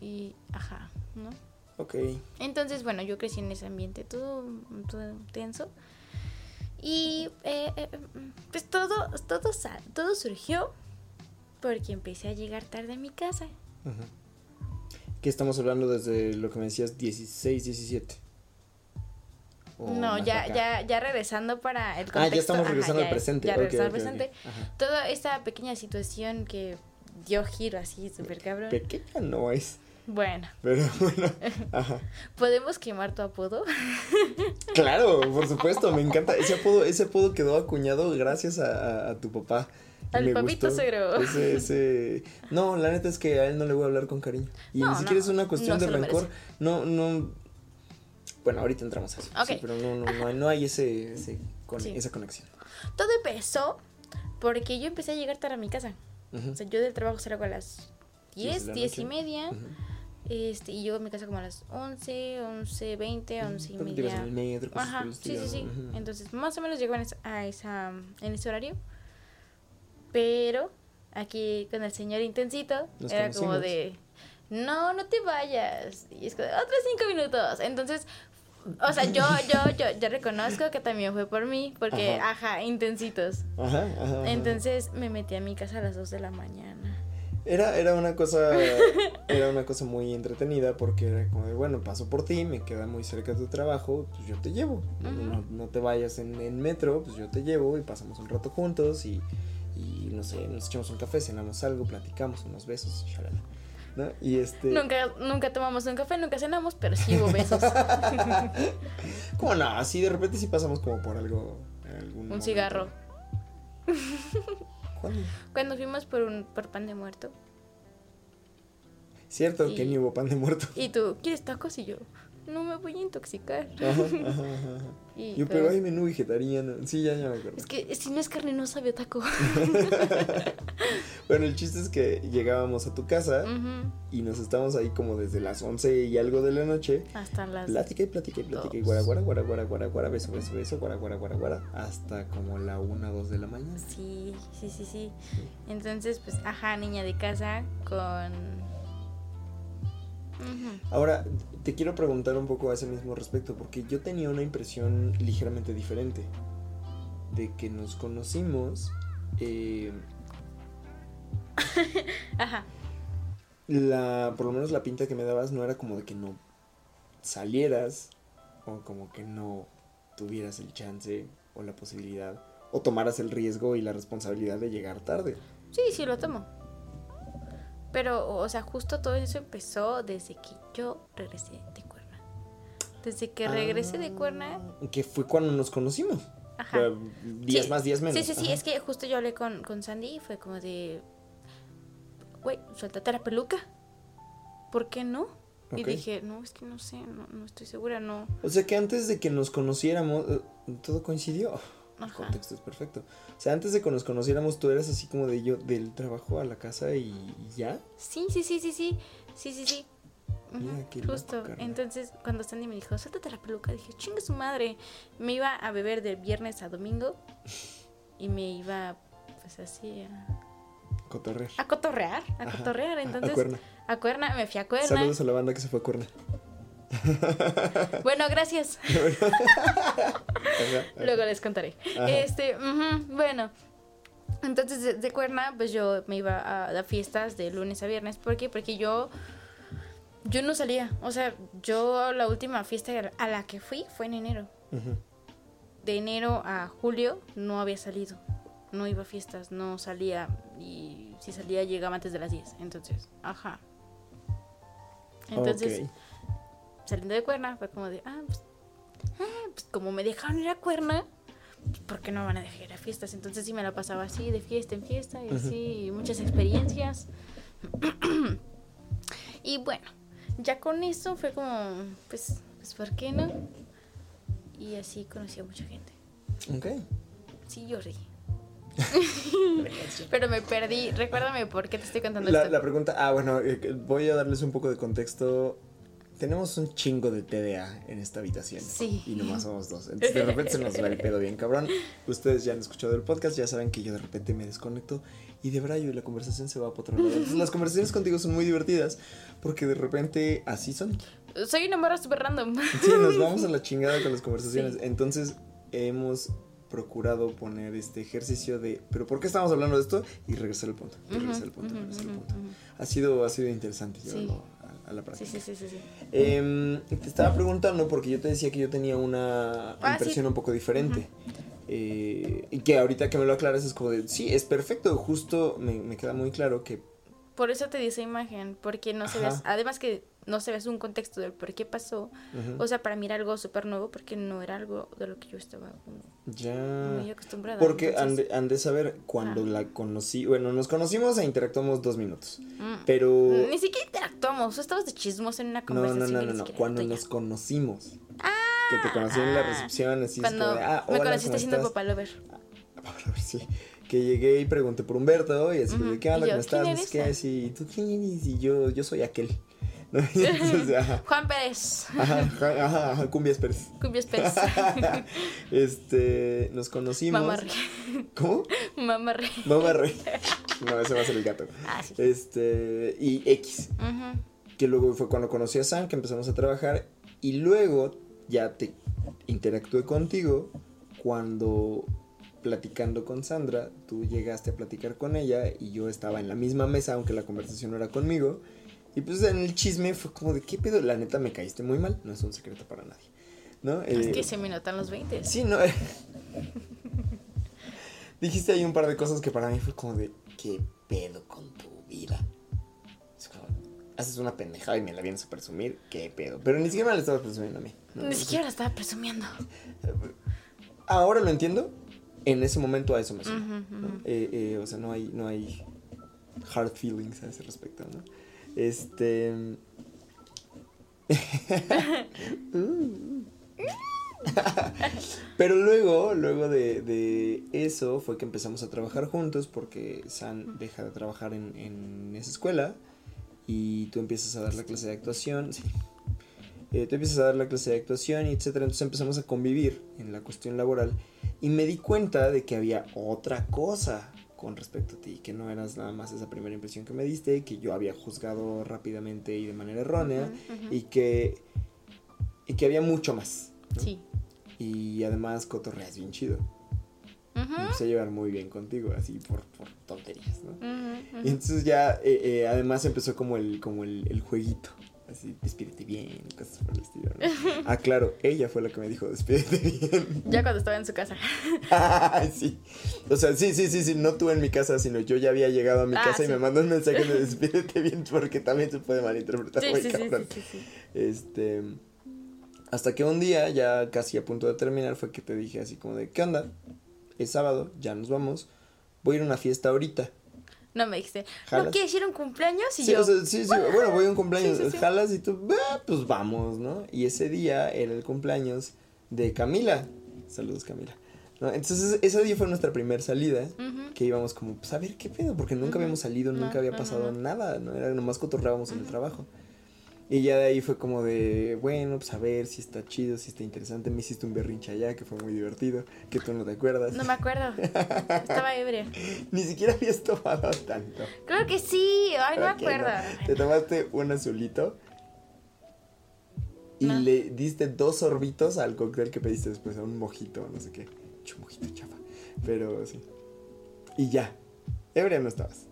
Y, ajá, ¿no? Ok. Entonces, bueno, yo crecí en ese ambiente todo, todo tenso. Y eh, eh, pues todo, todo, todo surgió porque empecé a llegar tarde a mi casa. ¿Qué estamos hablando desde lo que me decías, 16, 17? ¿O no, ya, ya, ya regresando para el contexto. Ah, ya estamos regresando al es- presente. Ya regresando al presente. Toda esta pequeña situación que dio giro así, súper cabrón. Pequeña no es. Bueno. Pero bueno, ajá. ¿Podemos quemar tu apodo? Claro, por supuesto, me encanta. Ese apodo, ese apodo quedó acuñado gracias a, a- a tu papá. Al papito gustó suegro. Ese, ese... No, la neta es que a él no le voy a hablar con cariño. Y No, ni siquiera no, es una cuestión no de se rencor. No, no. Bueno, ahorita entramos a eso. Ok. sí, pero no, no, no, hay- no hay ese, ese con- Sí. esa conexión. Todo empezó porque yo empecé a llegar tarde a mi casa. Ujú. O sea, yo del trabajo salgo a las Diez 10, de la 10 y media. Ujú. Este, y llego a mi casa como a las 11, 11, 20, 11 y media. metro, Ajá, sí, sí, sí. Ujú. Entonces, más o menos llego en esa, a esa, en ese horario. Pero aquí con el señor Intensito Nos era como conocimos. de, no, no te vayas. Y es como, otros cinco minutos. Entonces, o sea, yo, yo, yo, yo reconozco que también fue por mí, porque, Ajá. ajá, intensitos. Ajá, ajá, ajá. Entonces me metí a mi casa a las 2 de la mañana. Era, era una cosa era una cosa muy entretenida porque era como de, bueno, paso por ti, me queda muy cerca de tu trabajo, pues yo te llevo. No, no te vayas en, en metro, pues yo te llevo y pasamos un rato juntos y, y no sé, nos echamos un café, cenamos algo, platicamos, unos besos, shalala. ¿no? Y este... Nunca, nunca tomamos un café, nunca cenamos, pero sí hubo besos. ¿Cómo no? Así de repente sí pasamos como por algo... algún un momento. cigarro. ¿Cuándo? Cuando fuimos por un por pan de muerto. Cierto Y- que ni hubo pan de muerto. Y tú, ¿quieres tacos? Y yo, no me voy a intoxicar. Ajá, ajá, ajá. Y, Yo, pero hay menú vegetariano. Sí, ya, ya me acuerdo. Es que si no es carne, no sabe a taco. Bueno, el chiste es que llegábamos a tu casa y nos estábamos ahí como desde las 11 y algo de la noche. Hasta las. Plática y plática y plática y guara guara guara guara guara guara beso beso beso guara guara guara guara hasta como la 1 2 de la mañana. Sí, sí, sí, sí. Entonces, pues, ajá, niña de casa con. Ahora, te quiero preguntar un poco a ese mismo respecto porque yo tenía una impresión ligeramente diferente de que nos conocimos eh, Ajá. la por lo menos la pinta que me dabas no era como de que no salieras o como que no tuvieras el chance o la posibilidad o tomaras el riesgo y la responsabilidad de llegar tarde. Sí, sí, lo tomo. Pero, o sea, justo todo eso empezó desde que yo regresé de Cuerna. Desde que regresé de Cuerna. Ah, Que fue cuando nos conocimos. Ajá. Fue días Sí, más, días menos. Sí, sí, sí, Ajá. es que justo yo hablé con, con Sandy y fue como de, güey, suéltate la peluca. ¿Por qué no? Y dije, no, es que no sé, no, no estoy segura, no. O sea que antes de que nos conociéramos, eh, todo coincidió. El contexto es perfecto. O sea, antes de que nos conociéramos, tú eras así como de yo, del trabajo a la casa y, ya. Sí, sí, sí, sí, sí, sí, sí, sí. Mira, qué Justo. Entonces, cuando Sandy me dijo, suéltate la peluca, dije, chinga su madre. Me iba a beber de viernes a domingo y me iba, pues así, a, Cotorrear. a cotorrear, a Ajá, cotorrear. a- Entonces, a Cuerna. a Cuerna, me fui a Cuerna. Saludos a la banda que se fue a Cuerna. Bueno, gracias. Luego les contaré. Ajá. Este, bueno. Entonces, de, de Cuerna, pues yo me iba a, a fiestas de lunes a viernes. ¿Por qué? Porque yo. Yo no salía. O sea, yo la última fiesta a la que fui fue en enero. De enero a julio no había salido. No iba a fiestas, no salía. Y si salía, llegaba antes de las 10. Entonces, ajá. Entonces. Saliendo de Cuerna, fue como de, ah, pues, ah, pues como me dejaron ir a Cuerna, pues, ¿por qué no van a dejar ir a fiestas? Entonces sí me la pasaba así, de fiesta en fiesta, y así, muchas experiencias. y bueno, ya con eso fue como, pues, pues, ¿por qué no? Y así conocí a mucha gente. Ok. Sí, yo reí. Pero me perdí. Recuérdame por qué te estoy contando La, esto. la pregunta, ah, bueno, eh, voy a darles un poco de contexto. Tenemos un chingo de TDA en esta habitación. Sí. Y nomás somos dos. Entonces de repente se nos va el pedo bien cabrón. Ustedes ya han escuchado el podcast, ya saben que yo de repente me desconecto y de brayo y la conversación se va para otro lado. Entonces las conversaciones contigo son muy divertidas porque de repente así son. Soy una morra súper random. Sí, nos vamos a la chingada con las conversaciones. Sí. Entonces hemos procurado poner este ejercicio de, pero ¿por qué estamos hablando de esto? Y regresar al punto. Regresar al punto, regresar al punto. Ha sido, ha sido interesante Sí. llevarlo a, a la práctica. sí, sí, sí, sí. Em, te estaba preguntando porque yo te decía que yo tenía una Ah, impresión sí. un poco diferente. Eh, y que ahorita que me lo aclaras es como de, sí, es perfecto. Justo me, me queda muy claro que por eso te di esa imagen, porque no se Ajá. además que no se ves un contexto del por qué pasó, o sea, para mí era algo súper nuevo porque no era algo de lo que yo estaba como ya. muy acostumbrada. Porque entonces- han de saber cuando Ah. la conocí. Bueno, nos conocimos e interactuamos dos minutos. Mm. Pero. Ni siquiera interactuamos, estabas de chismos en una conversación. no, no, no, no. Cuando nos conocimos. que te conocí en la Ah, recepción, así es Cuando como de, ah, me conociste ¿cómo siendo papá lover. Sí. Que llegué y pregunté por Humberto y así Ujú. de, ¿qué onda? ¿Cómo estás? qué, ¿y tú quién eres? Y yo, yo soy aquel. Juan Pérez, ajá, ajá, ajá, ajá, Cumbias Pérez. Cumbias Pérez, Este, nos conocimos. Mamarre, ¿Cómo? Mamarre. Mamarre. No, ese va a ser el gato. Ah, sí. Este, y X. Que luego fue cuando conocí a Sam, que empezamos a trabajar. Y luego ya te interactué contigo cuando platicando con Sandra, tú llegaste a platicar con ella y yo estaba en la misma mesa, aunque la conversación no era conmigo. Y pues en el chisme fue como de, ¿qué pedo? La neta me caíste muy mal, no es un secreto para nadie. ¿No? Es Eh, que se me notan los 20. Sí, no. Dijiste ahí un par de cosas que para mí fue como de, ¿qué pedo con tu vida? Es como, haces una pendejada y me la vienes a presumir, ¿qué pedo? Pero ni siquiera me la estabas presumiendo a mí. ¿no? Ni siquiera la estaba presumiendo. Ahora lo entiendo, en ese momento a eso me suena. ¿no? Eh, eh, o sea, no hay, no hay hard feelings a ese respecto, ¿no? Este... Pero luego, luego de, de eso fue que empezamos a trabajar juntos porque San deja de trabajar en, en esa escuela y tú empiezas a dar la clase de actuación, sí. Eh, tú empiezas a dar la clase de actuación y etcétera, entonces empezamos a convivir en la cuestión laboral y me di cuenta de que había otra cosa con respecto a ti, que no eras nada más esa primera impresión que me diste, que yo había juzgado rápidamente y de manera errónea y que y que había mucho más. ¿no? Sí. Y además cotorreas bien chido. Ujú, Me empecé a llevar muy bien contigo, así por, por tonterías, ¿no? Y entonces ya, eh, eh, además empezó como el, como el, el jueguito. Así, despídete bien, cosas por el estilo, ¿no? Ah, claro, ella fue la que me dijo, despídete bien. Ya cuando estaba en su casa. Sí. O sea, sí, sí, sí, sí, no tú en mi casa, sino yo ya había llegado a mi Ah, casa y me mandó un mensaje de despídete bien porque también se puede malinterpretar Sí, muy sí, cabrón. Este. Hasta que un día, ya casi a punto de terminar, fue que te dije así como de, ¿qué onda? Es sábado, ya nos vamos. Voy a ir a una fiesta ahorita. No me dijiste. ¿no quieres ir a un cumpleaños? Y Sí, yo, o sea, sí, sí, bueno, voy a un cumpleaños, Sí, sí, sí. jalas y tú, "Ah, pues vamos, ¿no? Y ese día era el cumpleaños de Camila. Saludos, Camila. ¿No? Entonces, ese día fue nuestra primera salida. Que íbamos como, pues a ver qué pedo, porque nunca habíamos salido, nunca había pasado nada, ¿no? Era nomás cotorreábamos en el trabajo. Y ya de ahí fue como de, bueno, pues a ver si está chido, si está interesante. Me hiciste un berrinche allá que fue muy divertido, que tú no te acuerdas. No me acuerdo. Estaba ebria. Ni siquiera habías tomado tanto. Creo que sí. Ay, no me acuerdo. Te tomaste un azulito y No. le diste dos sorbitos al cóctel que pediste después, a un mojito, no sé qué. Chu, mojito chafa. Pero sí. Y ya. Ebria no estabas.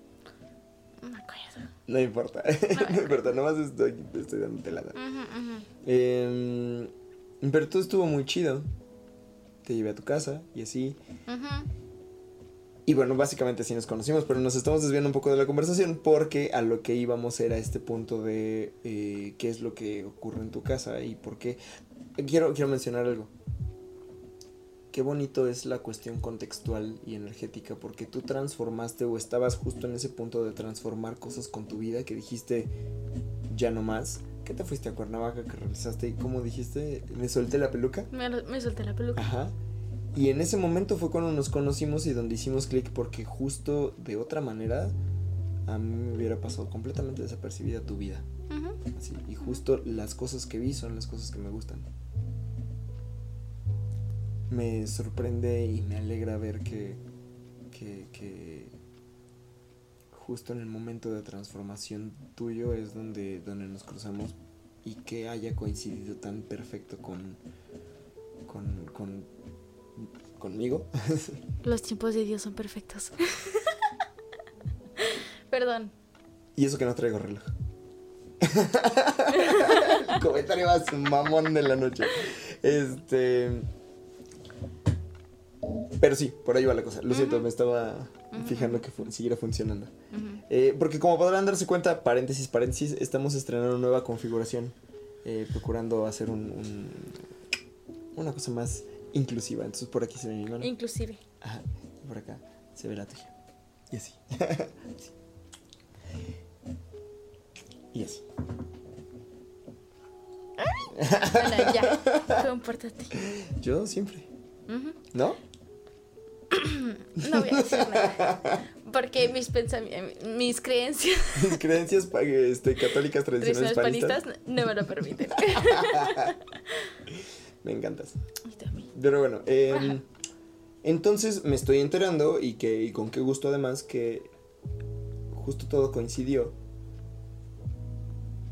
No importa. no importa, nomás estoy, estoy Ujú, ujú. Em, pero todo estuvo muy chido. Te llevé a tu casa y así. Ujú. Y bueno, básicamente así nos conocimos, pero nos estamos desviando un poco de la conversación porque a lo que íbamos era este punto de eh, qué es lo que ocurre en tu casa y por qué. Quiero, quiero mencionar algo. Qué bonito es la cuestión contextual y energética porque tú transformaste o estabas justo en ese punto de transformar cosas con tu vida que dijiste ya no más. ¿Qué te fuiste a Cuernavaca que realizaste y cómo dijiste? Me solté la peluca. Me, me solté la peluca. Ajá. Y en ese momento fue cuando nos conocimos y donde hicimos clic porque justo de otra manera a mí me hubiera pasado completamente desapercibida tu vida. Así, y justo las cosas que vi son las cosas que me gustan. Me sorprende y me alegra ver que, que, que justo en el momento de transformación tuyo es donde, donde nos cruzamos y que haya coincidido tan perfecto con, con, con conmigo. Los tiempos de Dios son perfectos. Perdón. y eso que no traigo reloj. El comentario más mamón de la noche. Este. Pero sí, por ahí va la cosa. Lo siento, me estaba fijando que siguiera funcionando. Eh, porque como podrán darse cuenta, paréntesis, paréntesis, estamos estrenando una nueva configuración. eh, procurando hacer un, un- una cosa más inclusiva. Entonces por aquí se ve mi mano. Inclusive. Ajá, por acá se ve la tuya. Y así. Sí. Y así. Bueno, ya. Compórtate. Yo siempre. ¿No? No voy a decir nada. Porque mis pensamientos, mis creencias Mis creencias este, católicas tradicionales panistas. no me lo permiten. Me encantas. Pero bueno, em, entonces me estoy enterando y que y con qué gusto además que justo todo coincidió.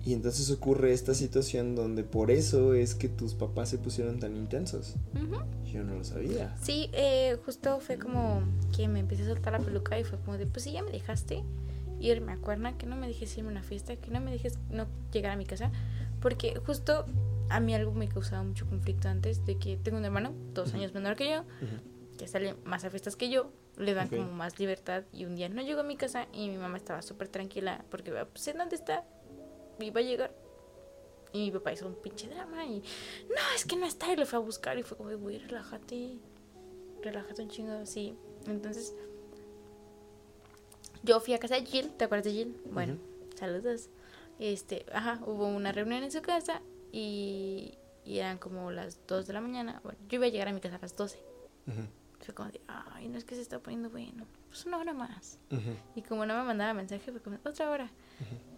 Y entonces ocurre esta situación donde por eso es que tus papás se pusieron tan intensos. Ujú. Yo no lo sabía. Sí, eh, justo fue como que me empecé a soltar la peluca y fue como de, pues sí, ya me dejaste irme a Cuerna, que no me dejes irme a una fiesta, que no me dejes no llegar a mi casa, porque justo a mí algo me causaba mucho conflicto antes de que tengo un hermano, dos Ujú. años menor que yo, Ujú. que sale más a fiestas que yo, le dan Ok. como más libertad y un día no llegó a mi casa y mi mamá estaba súper tranquila porque, pues, ¿en dónde está? Iba a llegar. Y mi papá hizo un pinche drama y, no, es que no está y lo fue a buscar y fue como, güey, relájate, relájate un chingo, así. Entonces, yo fui a casa de Jill, ¿te acuerdas de Jill? Bueno, saludos. Este, ajá, hubo una reunión en su casa y, y eran como las 2 de la mañana. Bueno, yo iba a llegar a mi casa a las 12. Ujú. Fue como de, ay, no es que se está poniendo bueno. Pues una hora más. Ujú. Y como no me mandaba mensaje, fue como, otra hora.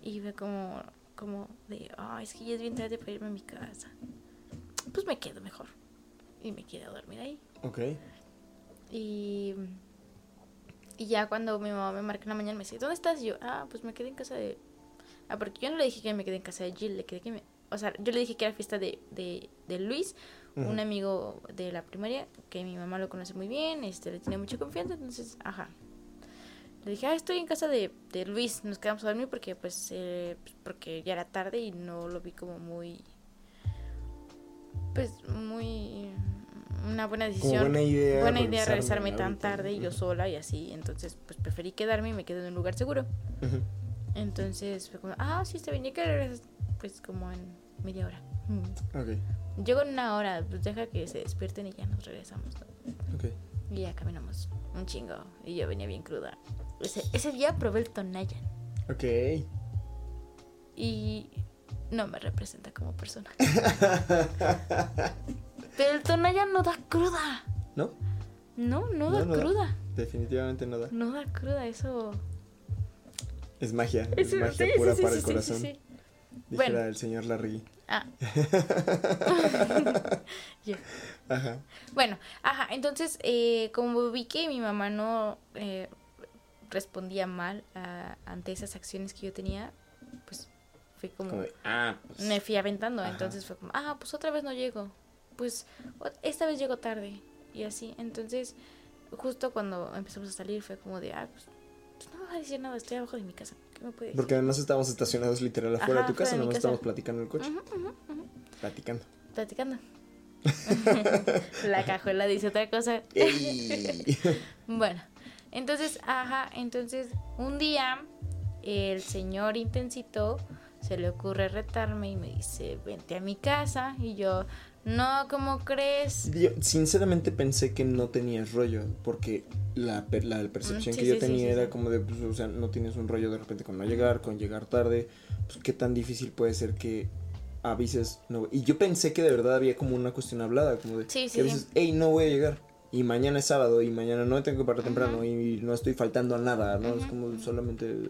Y fue como, como de, ay, es que ya es bien tarde para irme a mi casa. Pues me quedo mejor. Y me quedé a dormir ahí. Ok. Y, y ya cuando mi mamá me marca en la mañana, me dice, ¿dónde estás? Y yo, ah, pues me quedé en casa de... Ah, porque yo no le dije que me quedé en casa de Jill, le quedé que me... O sea, yo le dije que era fiesta de, de, de Luis, un amigo de la primaria, que mi mamá lo conoce muy bien, este, le tiene mucha confianza, entonces, ajá. Le dije, ah, estoy en casa de, de Luis, nos quedamos a dormir porque, pues, eh, pues, porque ya era tarde y no lo vi como muy... Pues, muy... Una buena Como decisión buena idea. buena idea regresarme tan tarde y yo sola y así. Entonces, pues preferí quedarme y me quedé en un lugar seguro. Entonces fue como, ah, sí, está bien, ¿y que? Pues como en media hora. Mm. Ok. Llego en una hora, pues deja que se despierten y ya nos regresamos. ¿no? Ok. Y ya caminamos un chingo. Y yo venía bien cruda. Ese, ese día probé el Tonayan Ok. y no me representa como persona. Pero el Tonayan no da cruda. ¿No? No, no da No, no da. cruda. Definitivamente no da. No da cruda, eso. Es magia. Es magia sí, pura sí, para sí, el corazón. sí. Dijera Bueno. el señor Larry. Ah. Ya. Ajá. Bueno, ajá, entonces, eh, como vi que mi mamá no eh, respondía mal a- ante esas acciones que yo tenía, pues fui como, ah, pues. me fui aventando, Ajá. entonces fue como, ah, pues otra vez no llego, pues esta vez llego tarde, y así, entonces, justo cuando empezamos a salir fue como de, ah, pues, pues no me va a decir nada, estoy abajo de mi casa, ¿qué me puede decir? Porque además estábamos estacionados literal afuera Ajá, de tu casa, casa. estábamos platicando en el coche. Platicando. platicando. La cajuela dice otra cosa. Bueno, entonces, ajá, entonces un día el señor intensito se le ocurre retarme y me dice, vente a mi casa. Y yo, no, ¿cómo crees? Yo sinceramente pensé que no tenías rollo, porque la, la percepción que sí, yo tenía sí, era como de, pues, o sea, no tienes un rollo de repente con no llegar, con llegar tarde, pues qué tan difícil puede ser que avises, no, y yo pensé que de verdad había como una cuestión hablada, como de, Sí, sí, que avises, hey, no voy a llegar, y mañana es sábado, y mañana no tengo que parar temprano, y no estoy faltando a nada, ¿no? Es como solamente,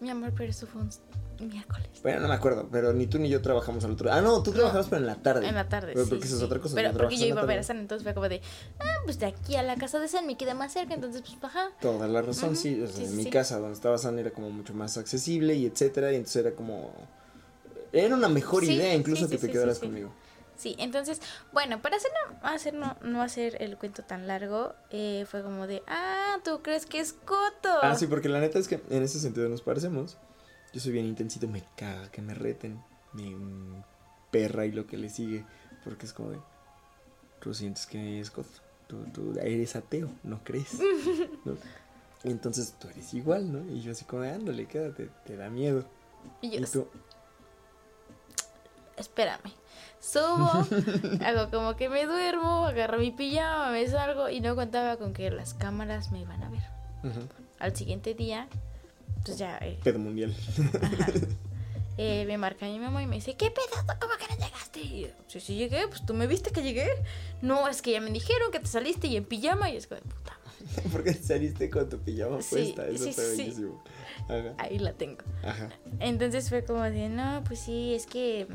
Mi amor, pero eso fue un miércoles. bueno, no me acuerdo, pero ni tú ni yo trabajamos al otro, ah, no, tú No. trabajabas pero en la tarde. En la tarde, Pero sí, porque esa es sí. otra cosa, Pero porque yo iba a ver a San, entonces fue como de, ah, pues de aquí a la casa de San me queda más cerca, entonces pues ajá. Toda la razón, sí. O sea, sí, en sí, mi sí. casa, donde estaba San, era como mucho más accesible y etcétera. Y entonces era como. Era una mejor Sí, idea incluso sí, que sí, te sí, quedaras sí, sí. conmigo. Sí, entonces, bueno, para hacer no hacer, no, no hacer el cuento tan largo, eh, fue como de, ah, ¿tú crees que es Coto? Ah, sí, porque la neta es que en ese sentido nos parecemos. Yo soy bien intensito, me caga que me reten. Mm, perra y lo que le sigue. Porque es como de. Tú sientes que es Coto. tú, tú eres ateo, no crees. entonces tú eres igual, ¿no? Y yo así como, ándale, quédate, te da miedo. Y yo, Y tú, espérame. Subo, hago como que me duermo, agarro mi pijama, me salgo y no contaba con que las cámaras me iban a ver. Al siguiente día, pues ya eh, pedo mundial. ajá, eh, me marca mi mamá y me dice, ¿qué pedazo? ¿Cómo que no llegaste? Y yo, sí, sí llegué, pues tú me viste que llegué. No, es que ya me dijeron que te saliste y en pijama y es como, puta, Porque saliste con tu pijama Sí, puesta, eso sí, está sí. bellísimo. Ajá, ahí la tengo. ajá. Entonces fue como de, no, pues sí, es que,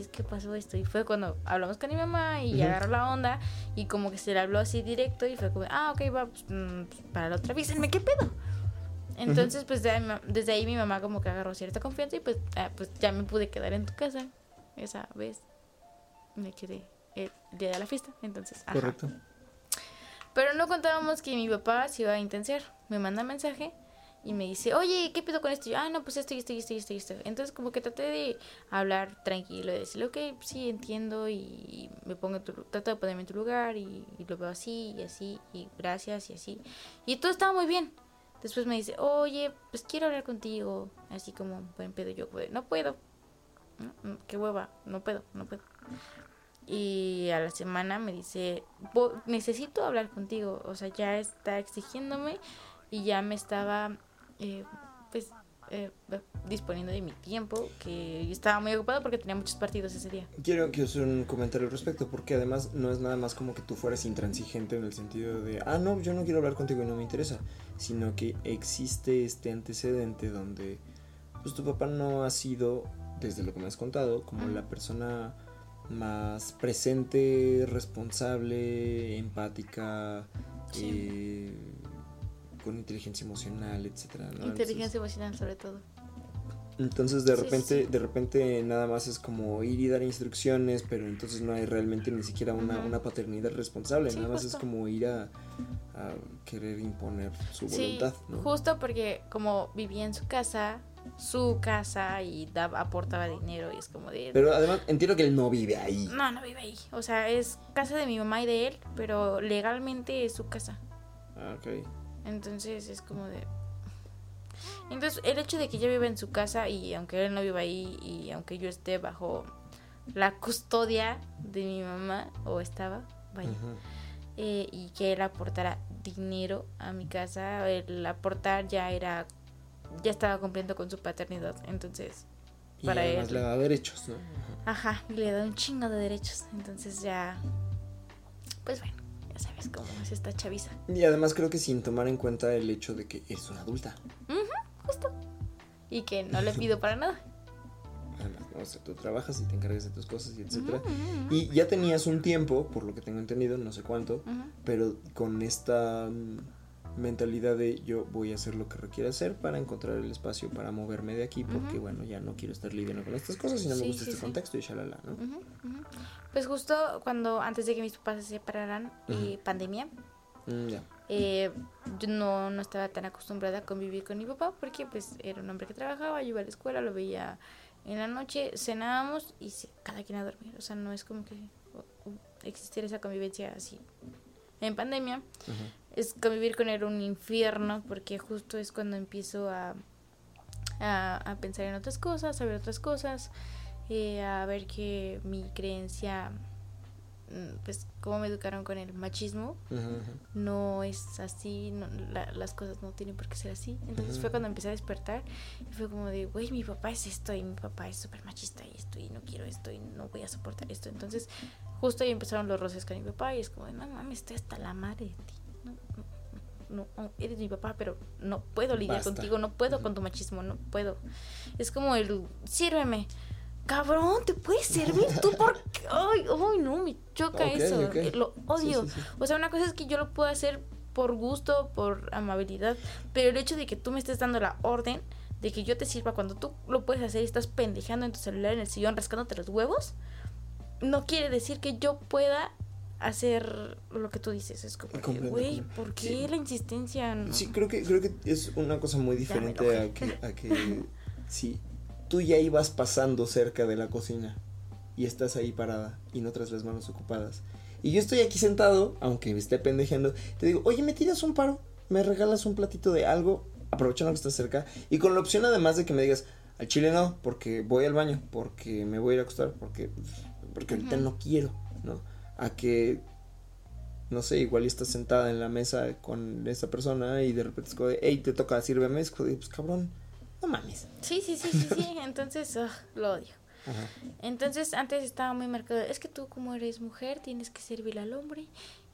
es que pasó esto. Y fue cuando hablamos con mi mamá y agarró la onda y como que se le habló así directo y fue como, ah, ok, va, pues, mm, pues, para la otra, avísenme, ¿qué pedo? Entonces, pues de desde ahí mi mamá como que agarró cierta confianza y pues, ah, pues ya me pude quedar en tu casa esa vez. Me quedé el día de la fiesta, entonces, ajá. Correcto. Pero no contábamos que mi papá se iba a intensiar. Me manda mensaje y me dice, oye, ¿qué pedo con esto? Y yo, ah, no, pues esto y esto y esto y esto y esto. Entonces como que traté de hablar tranquilo, de decirle, ok, sí, entiendo y me pongo tu, trato de ponerme en tu lugar y, lo veo así y así y gracias y así. Y todo estaba muy bien. Después me dice, oye, pues quiero hablar contigo. Así como, buen pedo, yo, pues, no puedo. No, no, qué hueva, no puedo, no puedo. Y a la semana me dice, "Vo- necesito hablar contigo. O sea, ya está exigiéndome y ya me estaba, eh, pues, eh, disponiendo de mi tiempo, que estaba muy ocupada porque tenía muchos partidos ese día. Quiero que hacer un comentario al respecto, porque además no es nada más como que tú fueras intransigente en el sentido de, ah, no, yo no quiero hablar contigo y no me interesa, sino que existe este antecedente donde, pues tu papá no ha sido, desde lo que me has contado, como la persona más presente, responsable, empática, Sí. eh, con inteligencia emocional, etcétera. ¿no? Entonces- Inteligencia emocional sobre todo. entonces de repente, sí. de repente nada más es como ir y dar instrucciones, pero entonces no hay realmente ni siquiera una, una paternidad responsable, Sí, nada más es justo. como ir a, a querer imponer su voluntad, ¿no? justo porque como vivía en su casa, su casa y daba, aportaba dinero y es como de... Pero además entiendo que él no vive ahí. No, no vive ahí. O sea, es casa de mi mamá y de él, pero legalmente es su casa. Ah, ok. Entonces es como de... Entonces el hecho de que yo viva en su casa y aunque él no viva ahí y aunque yo esté bajo la custodia de mi mamá, o estaba, vaya, eh, y que él aportara dinero a mi casa, el aportar ya era, ya estaba cumpliendo con su paternidad. Entonces, Y para además él. le da derechos, ¿no? Ajá. ajá, y le da un chingo de derechos. Entonces ya, pues bueno, ya sabes cómo es esta chaviza. Y además creo que sin tomar en cuenta el hecho de que eres una adulta. Justo. Y que no le pido para nada. O sea, tú trabajas y te encargas de tus cosas y etcétera. Ujú, ujú, Y ya tenías un tiempo, por lo que tengo entendido, no sé cuánto, pero con esta mm, mentalidad de yo voy a hacer lo que requiera hacer para encontrar el espacio para moverme de aquí porque Ujú. bueno ya no quiero estar lidiando con estas cosas y no me Sí, gusta sí, este sí. contexto y shalala, ¿no? Ujú, ujú. Pues justo cuando antes de que mis papás se separaran y Ujú. pandemia, Mm, eh, yo no, no estaba tan acostumbrada a convivir con mi papá porque pues era un hombre que trabajaba, yo iba a la escuela, lo veía en la noche, cenábamos y se- cada quien a dormir. O sea, no es como que uh, uh, existiera esa convivencia así. En pandemia es convivir con él un infierno porque justo es cuando empiezo a, a, a pensar en otras cosas, a ver otras cosas, eh, a ver que mi creencia, mm, pues cómo me educaron con el machismo, no es así, no- la- las cosas no tienen por qué ser así. Entonces fue cuando empecé a despertar y fue como de, güey, mi papá es esto y mi papá es súper machista y esto y no quiero esto y no voy a soportar esto. Entonces justo ahí empezaron los roces con mi papá y es como, de, no mames, estoy hasta la madre de ti. No, no, eres mi papá, pero no puedo lidiar Basta. contigo, no puedo con tu machismo, no puedo. Es como el, sírveme. Cabrón, ¿te puedes servir tú? ¿Por qué? Ay, ay, no, me choca eso. ok. Lo odio. Sí, sí, sí. O sea, una cosa es que yo lo puedo hacer por gusto, por amabilidad, pero el hecho de que tú me estés dando la orden de que yo te sirva cuando tú lo puedes hacer y estás pendejando en tu celular en el sillón rascándote los huevos, no quiere decir que yo pueda hacer lo que tú dices. Es como, güey. ¿por qué Sí. la insistencia? No. Sí, creo que, creo que es una cosa muy diferente a que, a que si tú ya ibas pasando cerca de la cocina y estás ahí parada y no traes las manos ocupadas Y yo estoy aquí sentado, aunque me esté pendejeando, te digo, oye, ¿me tiras un paro? ¿Me regalas un platito de algo? Aprovechando que estás cerca. Y con la opción además de que me digas, al chile no, porque voy al baño, porque me voy a ir a acostar, porque, porque ahorita no quiero, ¿no? A que, no sé, igual estás sentada en la mesa con esa persona y de repente es como de, hey, te toca, sírveme, es como de, pues cabrón, no mames. Sí, sí, sí, sí, sí. Entonces, ugh, lo odio. Ajá. Entonces, antes estaba muy marcado. Es que tú, como eres mujer, tienes que servir al hombre.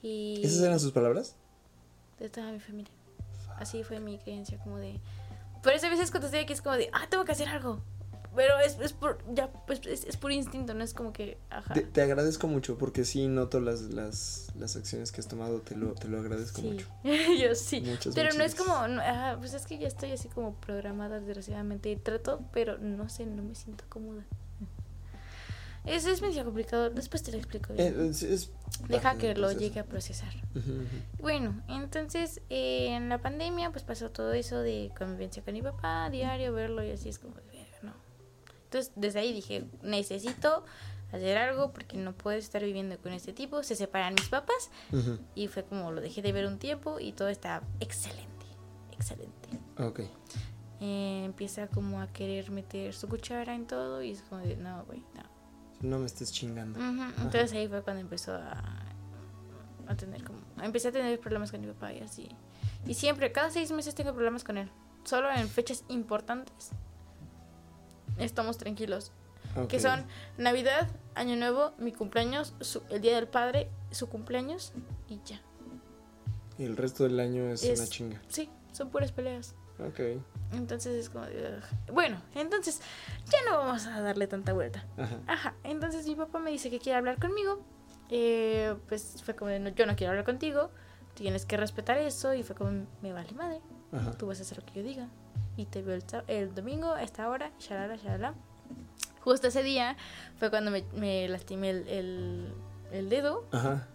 Y. ¿Esas eran sus palabras? De toda mi familia. Así fue mi creencia, como de. Por eso a veces cuando estoy aquí es como de, ah, tengo que hacer algo. Pero es, es por. Ya, pues, es, es por instinto, no es como que. Ajá. Te, te agradezco mucho porque sí noto las, las, las acciones que has tomado, te lo, te lo agradezco Sí, mucho. yo sí. Muchas, pero no es como, no, ajá, pues es que ya estoy así como programada desgraciadamente y trato, pero no sé, no me siento cómoda. Es, es medio complicado, después te lo explico. bien. Eh, es- es Deja que lo llegue a procesar. Bueno, entonces eh, en la pandemia pues pasó todo eso de convivencia con mi papá, diario, verlo y así es como, de. Entonces desde ahí dije, necesito hacer algo porque no puedo estar viviendo con este tipo. Se separan mis papás Ujú. y fue como lo dejé de ver un tiempo y todo está excelente, excelente. Ok. Eh, empieza como a querer meter su cuchara en todo y es como de, no, güey, no. No me estés chingando. Ujú, Entonces ahí fue cuando empezó a, a tener como... Empecé a tener problemas con mi papá y así. Y siempre, cada seis meses tengo problemas con él. Solo en fechas importantes estamos tranquilos. Ok. Que son Navidad, Año Nuevo, mi cumpleaños, su- el Día del Padre, su cumpleaños y ya. Y el resto del año es, Es- una chinga. Sí, son puras peleas. Ok. Entonces es como... Bueno, entonces ya no vamos a darle tanta vuelta. Ajá. Ajá, entonces mi papá me dice que quiere hablar conmigo. Eh, pues fue como, no, yo no quiero hablar contigo, tienes que respetar eso. Y fue como, me vale madre, Ajá. tú vas a hacer lo que yo diga. Y te veo el, el domingo a esta hora, shalala, shalala. Justo ese día fue cuando me, me lastimé el, el, el dedo. Ajá.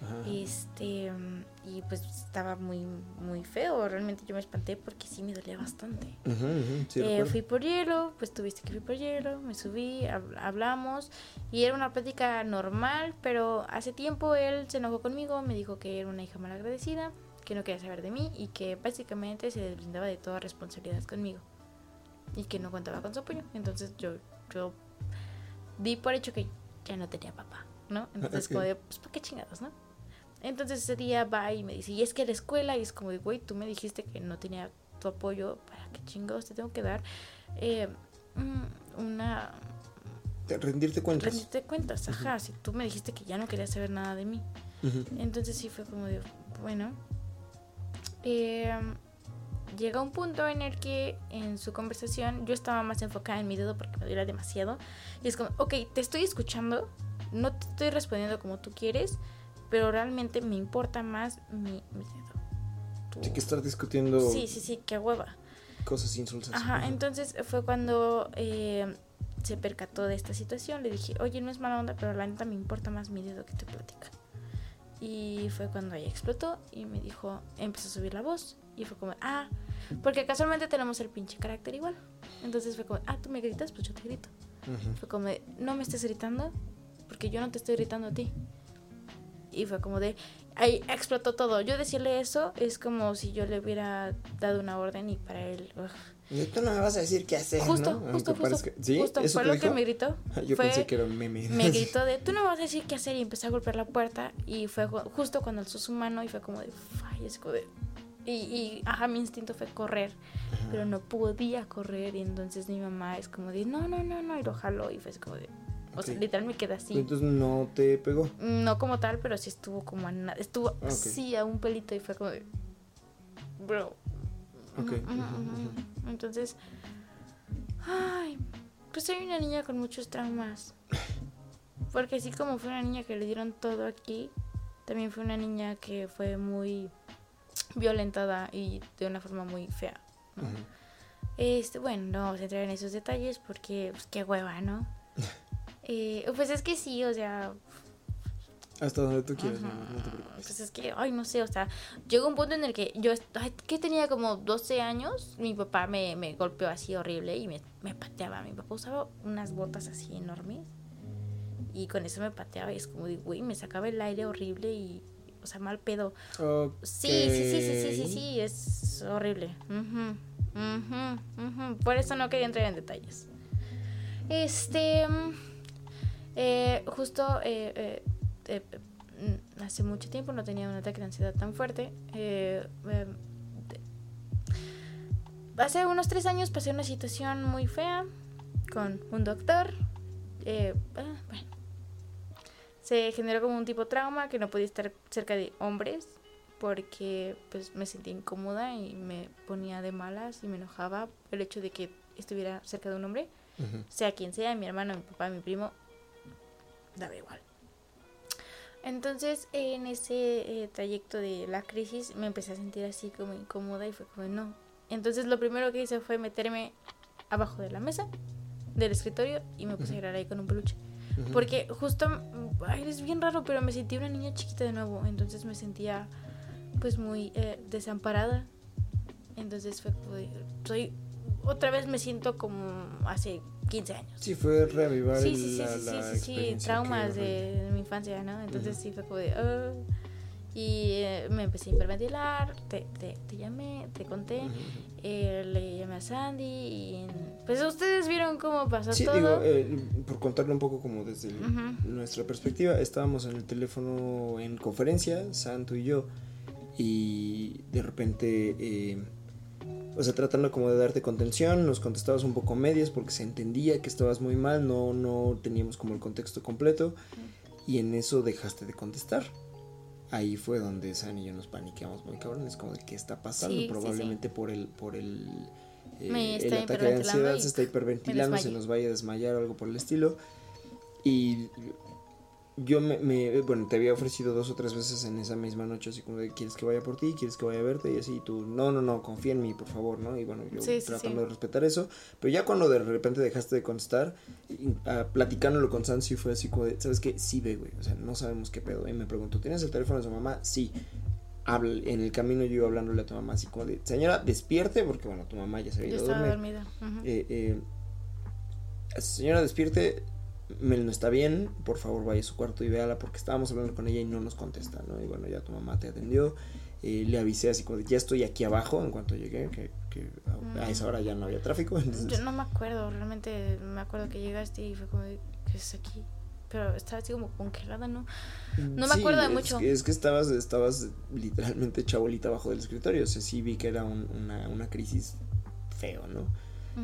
Ajá. Este, y pues estaba muy, muy feo. Realmente yo me espanté porque sí me dolía bastante. Sí, Eh, recuerdo. fui por hielo, pues tuviste que fui por hielo, me subí, hab- hablamos y era una plática normal, pero hace tiempo él se enojó conmigo, me dijo que era una hija malagradecida, que no quería saber de mí y que básicamente se deslindaba de toda responsabilidad conmigo y que no contaba con su apoyo. Entonces yo, yo di por hecho que ya no tenía papá, ¿no? Entonces como de, pues ¿para qué chingados, no? Entonces ese día va y me dice, y es que la escuela, y es como de, güey, tú me dijiste que no tenía tu apoyo, ¿para qué chingados te tengo que dar? Eh, mm, una... Te- Rendirte cuentas. Rendirte cuentas, ajá, si tú me dijiste que ya no querías saber nada de mí. Entonces sí fue como de, bueno. Eh, llega un punto en el que en su conversación yo estaba más enfocada en mi dedo porque me dolía demasiado. Y es como, ok, te estoy escuchando, no te estoy respondiendo como tú quieres, pero realmente me importa más mi, mi dedo. Tu- Sí, que estar discutiendo sí, sí, sí, qué hueva. cosas insulsas. Ajá, entonces fue cuando eh, se percató de esta situación. Le dije, oye, no es mala onda, pero la neta me importa más mi dedo que tu plática. Y fue cuando ella explotó y me dijo, empezó a subir la voz. Y fue como, ah, porque casualmente tenemos el pinche carácter igual. Entonces fue como, ah, tú me gritas, pues yo te grito. Fue como, de, no me estés gritando, porque yo no te estoy gritando a ti. Y fue como de, ahí explotó todo. Yo decirle eso es como si yo le hubiera dado una orden y para él, ugh, Y Tú no me vas a decir qué hacer, Justo, ¿no? justo, Aunque justo. ¿Sí? justo. ¿Eso Fue lo dijo? que me gritó. Yo Fue- pensé que era un meme. Me gritó de, tú no me vas a decir qué hacer y empecé a golpear la puerta y fue ju- justo cuando alzó su mano y fue como de, "Ay", así como de... Y, y, ajá, mi instinto fue correr, pero no podía correr y entonces mi mamá es como de, no, no, no, no, y lo jaló y fue así como de... O sea, literal me quedé así. Entonces no te pegó. No como tal, pero sí estuvo como a nada. Estuvo así a un pelito y fue como de. Bro. Entonces. Ay. Pues soy una niña con muchos traumas. Porque así como fue una niña que le dieron todo aquí, también fue una niña que fue muy violentada y de una forma muy fea. Este, bueno, no vamos a entrar en esos detalles porque, pues, qué hueva, ¿no? Eh, pues es que sí, o sea, Hasta donde tú quieras, no te preocupes. Pues es que, ay, no sé, o sea, llegó un punto en el que yo, ay, que tenía como 12 años, mi papá me, me golpeó así horrible y me, me pateaba. Mi papá usaba unas botas así enormes Y con eso me pateaba y es como, güey, me sacaba el aire horrible y, o sea, mal pedo. Sí, sí, sí, sí, sí, sí, sí, es horrible. Por eso no quería entrar en detalles. Este, eh, justo eh, eh, mm, hace mucho tiempo no tenía un ataque de ansiedad tan fuerte. Em, hace unos tres años pasé una situación muy fea con un doctor. Ah, bueno, se generó como un tipo de trauma que no podía estar cerca de hombres porque pues me sentía incómoda y me ponía de malas y me enojaba el hecho de que estuviera cerca de un hombre, sea quien sea, mi hermano, mi papá, mi primo, daba igual. Entonces en ese eh, trayecto de la crisis me empecé a sentir así como incómoda y fue como no. Entonces lo primero que hice fue meterme abajo de la mesa del escritorio y me puse a llorar ahí con un peluche. Porque justo, ay, es bien raro, pero me sentí una niña chiquita de nuevo. Entonces me sentía pues muy eh, desamparada. Entonces fue como, soy, otra vez me siento como hace 15 años. Sí, fue reavivar sí, sí, sí, sí, sí, traumas de, mi infancia, ¿no? Entonces sí fue como de... Ah". y eh, me empecé a hiperventilar, te, te, te llamé, te conté, eh, le llamé a Sandy y pues ustedes vieron cómo pasó sí, todo. digo, eh, por contarle un poco como desde nuestra perspectiva, estábamos en el teléfono en conferencia, Santo y yo, y de repente, eh, o sea, tratando como de darte contención, nos contestabas un poco medias porque se entendía que estabas muy mal, no, no teníamos como el contexto completo y en eso dejaste de contestar. Ahí fue donde San y yo nos paniqueamos muy cabrones, como de qué está pasando, probablemente por el, por el, eh, el ataque de ansiedad, se está hiperventilando, se nos vaya a desmayar o algo por el estilo. Y yo me, bueno, te había ofrecido dos o tres veces en esa misma noche, así como de, ¿quieres que vaya por ti? ¿Quieres que vaya a verte? Y así, tú, no, no, no, confía en mí, por favor, ¿no? Y bueno, yo tratando de respetar eso, pero ya cuando de repente dejaste de contestar, uh, platicándolo con Sansi fue así como de, ¿sabes qué? Sí ve, güey, o sea, no sabemos qué pedo. Y me preguntó, ¿tienes el teléfono de su mamá? Sí. Habla, en el camino yo iba hablándole a tu mamá así como de, señora, despierte, porque bueno, tu mamá ya se había ido a dormir. dormida. eh, eh, señora, despierte Mel no está bien, por favor vaya a su cuarto y véala porque estábamos hablando con ella y no nos contesta, ¿no? Y bueno, ya tu mamá te atendió, eh, le avisé así como de, ya estoy aquí abajo en cuanto llegué, que, que a, esa hora ya no había tráfico. Yo no me acuerdo, realmente me acuerdo que llegaste y fue como, ¿qué es aquí? Pero estaba así como congelada, ¿no? No me acuerdo de mucho. Es que estabas, estabas literalmente chabolita abajo del escritorio, o sea, sí vi que era una, una crisis feo, ¿no?